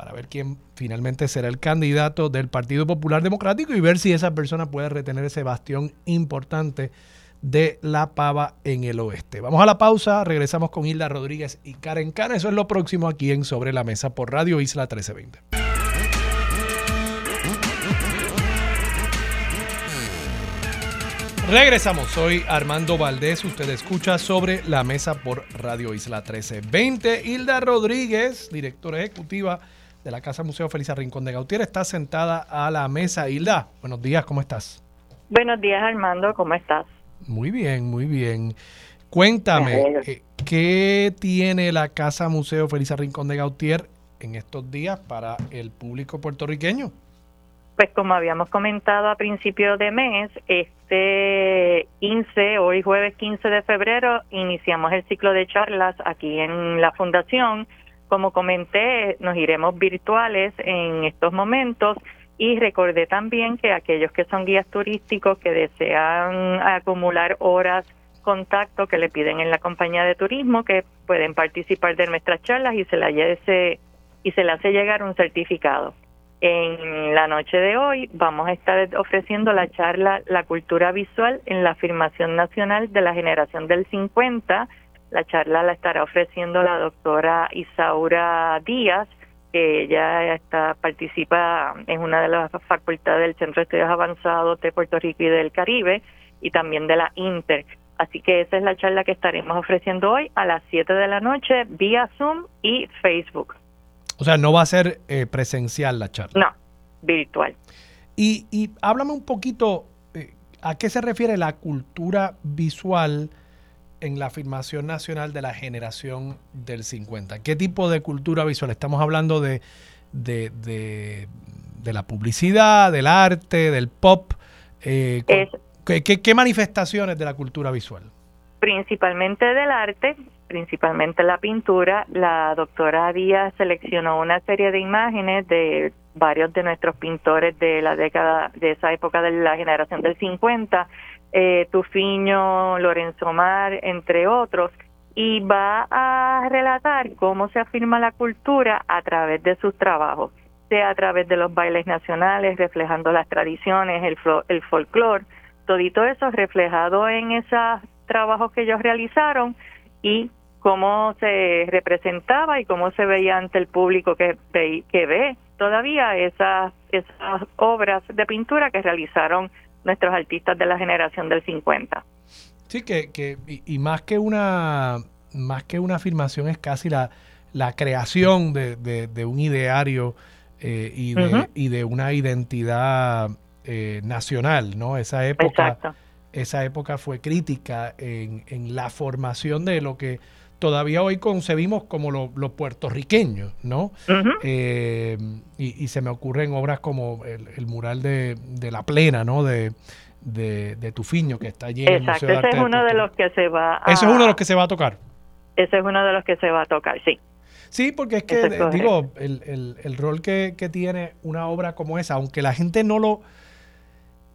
para ver quién finalmente será el candidato del Partido Popular Democrático y ver si esa persona puede retener ese bastión importante de la pava en el oeste. Vamos a la pausa, regresamos con Hilda Rodríguez y Karen Cana. Eso es lo próximo aquí en Sobre la Mesa por Radio Isla 1320. Regresamos, soy Armando Valdés, usted escucha sobre la mesa por Radio Isla 1320. Hilda Rodríguez, directora ejecutiva de la Casa Museo Felisa Rincón de Gautier está sentada a la mesa. Hilda, buenos días, ¿cómo estás? Buenos días, Armando, ¿cómo estás? Muy bien, muy bien. Cuéntame, eh, ¿qué tiene la Casa Museo Felisa Rincón de Gautier en estos días para el público puertorriqueño? Pues como habíamos comentado a principio de mes, este 15, hoy jueves 15 de febrero, iniciamos el ciclo de charlas aquí en la Fundación Como comenté, nos iremos virtuales en estos momentos y recordé también que aquellos que son guías turísticos que desean acumular horas contacto que le piden en la compañía de turismo que pueden participar de nuestras charlas y se le hace, llegar un certificado. En la noche de hoy vamos a estar ofreciendo la charla La cultura visual en la afirmación nacional de la generación del 50. La charla la estará ofreciendo la doctora Isaura Díaz, que ella está participa en una de las facultades del Centro de Estudios Avanzados de Puerto Rico y del Caribe y también de la Inter. Así que esa es la charla que estaremos ofreciendo hoy a las 7 de la noche vía Zoom y Facebook. O sea, no va a ser eh, presencial la charla. No, virtual. Y, y háblame un poquito, eh, ¿a qué se refiere la cultura visual en la afirmación nacional de la generación del 50? ¿Qué tipo de cultura visual? Estamos hablando de, de, de, la publicidad, del arte, del pop. Eh, ¿qué, qué manifestaciones de la cultura visual? Principalmente del arte, principalmente la pintura. La doctora Díaz seleccionó una serie de imágenes de varios de nuestros pintores de la década, de esa época de la generación del 50, eh, Tufiño, Lorenzo Mar, entre otros, y va a relatar cómo se afirma la cultura a través de sus trabajos, sea a través de los bailes nacionales, reflejando las tradiciones, el, el folclore, todito eso reflejado en esos trabajos que ellos realizaron y cómo se representaba y cómo se veía ante el público que que ve todavía esas, esas obras de pintura que realizaron nuestros artistas de la generación del 50. Sí, que, que y, más que una más que una afirmación es casi la, la creación de, de, un ideario eh, y, de, y de una identidad eh, nacional, ¿no? Esa época, esa época fue crítica en, en la formación de lo que todavía hoy concebimos como los lo puertorriqueños, ¿no? Eh, y, se me ocurren obras como el, mural de, La Plena, ¿no? De, de, Tufiño, que está allí en Exacto, ese es uno de los que se va a... Ese es uno de los que se va a tocar. Ese es uno de los que se va a tocar, sí. Sí, porque es que, digo, el, el, rol que, que, tiene una obra como esa, aunque la gente no lo...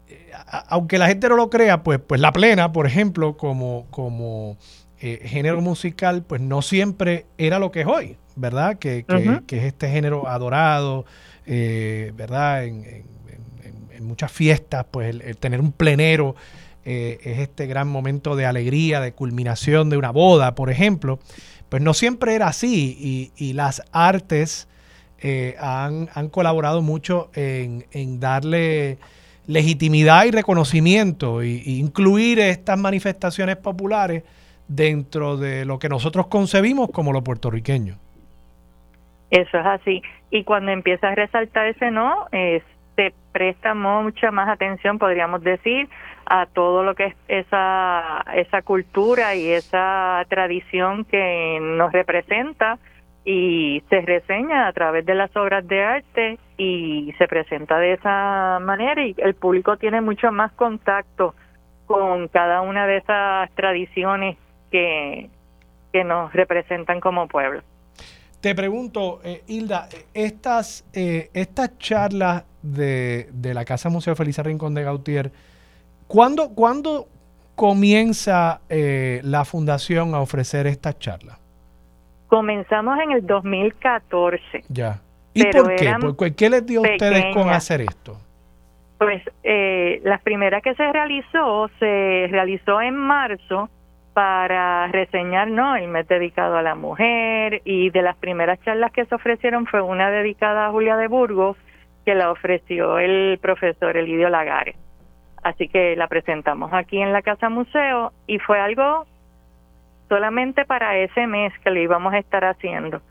Eh, aunque la gente no lo crea, pues, pues La Plena, por ejemplo, como... como eh, género musical, pues no siempre era lo que es hoy, ¿verdad? Que, es este género adorado, eh, ¿verdad? En, muchas fiestas, pues el, tener un plenero eh, es este gran momento de alegría, de culminación de una boda, por ejemplo. Pues no siempre era así y, las artes han, colaborado mucho en, darle legitimidad y reconocimiento e incluir estas manifestaciones populares dentro de lo que nosotros concebimos como lo puertorriqueño. Eso es así. Y cuando empieza a resaltar ese no, eh, se presta mucha más atención, podríamos decir, a todo lo que es esa, esa cultura y esa tradición que nos representa y se reseña a través de las obras de arte y se presenta de esa manera y el público tiene mucho más contacto con cada una de esas tradiciones que, nos representan como pueblo. Te pregunto, eh, Hilda, estas, eh, estas charlas de, de, la Casa Museo Felisa Rincón de Gautier, ¿cuándo, ¿cuándo comienza eh, la fundación a ofrecer estas charlas? Comenzamos en el 2014. Ya. ¿Y por qué? qué? les dio a ustedes con hacer esto? Pues eh, la primera que se realizó se realizó en marzo para reseñar no el mes dedicado a la mujer y de las primeras charlas que se ofrecieron fue una dedicada a Julia de Burgos que la ofreció el profesor Elidio Lagares. Así que la presentamos aquí en la Casa Museo y fue algo solamente para ese mes que lo íbamos a estar haciendo.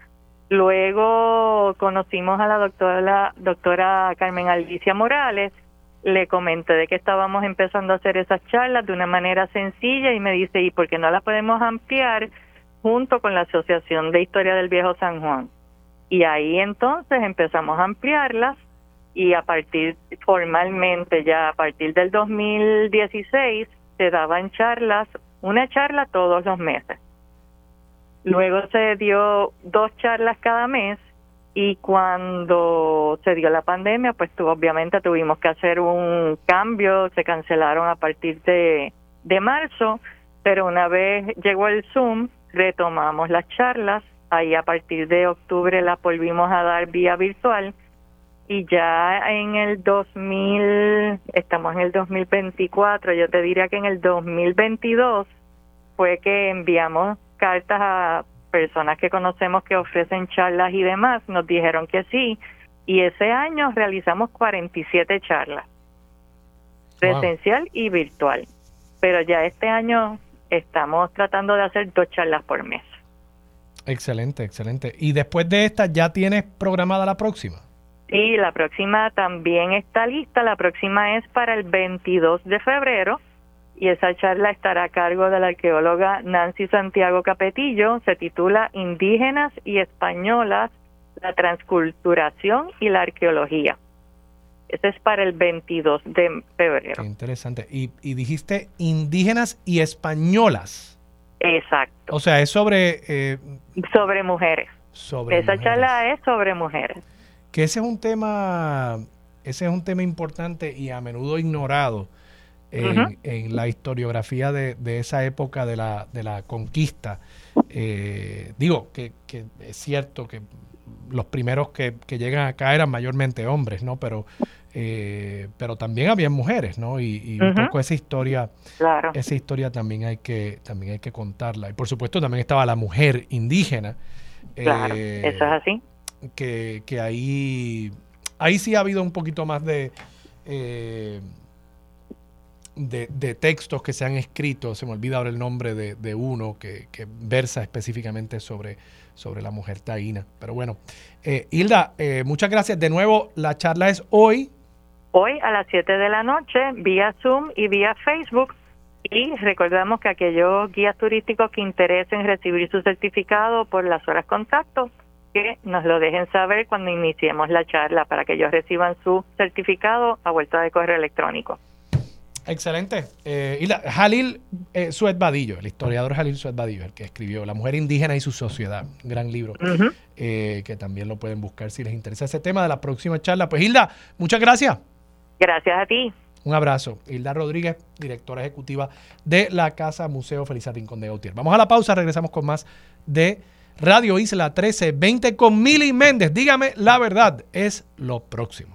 Luego conocimos a la doctora, la doctora Carmen Alicia Morales, le comenté de que estábamos empezando a hacer esas charlas de una manera sencilla y me dice, ¿y por qué no las podemos ampliar junto con la Asociación de Historia del Viejo San Juan? Y ahí entonces empezamos a ampliarlas y a partir formalmente ya a partir del 2016 se daban charlas, una charla todos los meses. Luego se dio dos charlas cada mes y cuando se dio la pandemia, pues tu, obviamente tuvimos que hacer un cambio, se cancelaron a partir de, de marzo, pero una vez llegó el Zoom, retomamos las charlas, ahí a partir de octubre las volvimos a dar vía virtual. Y ya en el 2000, estamos en el 2024, yo te diría que en el 2022 fue que enviamos cartas a personas que conocemos que ofrecen charlas y demás, nos dijeron que sí, y ese año realizamos 47 charlas, presencial y virtual, pero ya este año estamos tratando de hacer dos charlas por mes. Excelente, excelente. ¿Y después de esta ya tienes programada la próxima? Sí, la próxima también está lista. La próxima es para el 22 de febrero y esa charla estará a cargo de la arqueóloga Nancy Santiago Capetillo. Se titula Indígenas y Españolas, la transculturación y la arqueología. Ese es para el 22 de febrero. Qué interesante. Y, y dijiste indígenas y españolas. Exacto. O sea, es sobre... Eh, sobre mujeres. Sobre Esa mujeres. charla es sobre mujeres. Que ese es un tema, ese es un tema importante y a menudo ignorado en, la historiografía de, de esa época de la, de la conquista. Eh, digo que, que es cierto que los primeros que, que llegan acá eran mayormente hombres, ¿no? Pero, eh, pero también había mujeres, ¿no? Y, y un poco esa historia, Claro. esa historia también hay que, también hay que contarla. Y por supuesto también estaba la mujer indígena. Claro, eh, eso es así. que, que ahí, ahí sí ha habido un poquito más de, eh, de, de textos que se han escrito, se me olvida ahora el nombre de, de uno que, que versa específicamente sobre, sobre la mujer taína. Pero bueno, eh, Hilda, eh, muchas gracias. De nuevo, la charla es hoy. Hoy a las 7 de la noche, vía Zoom y vía Facebook. Y recordamos que aquellos guías turísticos que interesen recibir su certificado por las horas contacto, que nos lo dejen saber cuando iniciemos la charla para que ellos reciban su certificado a vuelta de correo electrónico. Excelente. Eh, Hilda, Jalil eh, Suet Vadillo, el historiador Jalil Suet Vadillo, el que escribió La mujer indígena y su sociedad, un gran libro. Eh, que también lo pueden buscar si les interesa ese tema de la próxima charla. Pues Hilda, muchas gracias. Gracias a ti. Un abrazo. Hilda Rodríguez, directora ejecutiva de la Casa Museo Felisa Rincón de Gautier. Vamos a la pausa, regresamos con más de Radio Isla 1320 con Mili Méndez. Dígame la verdad, es lo próximo.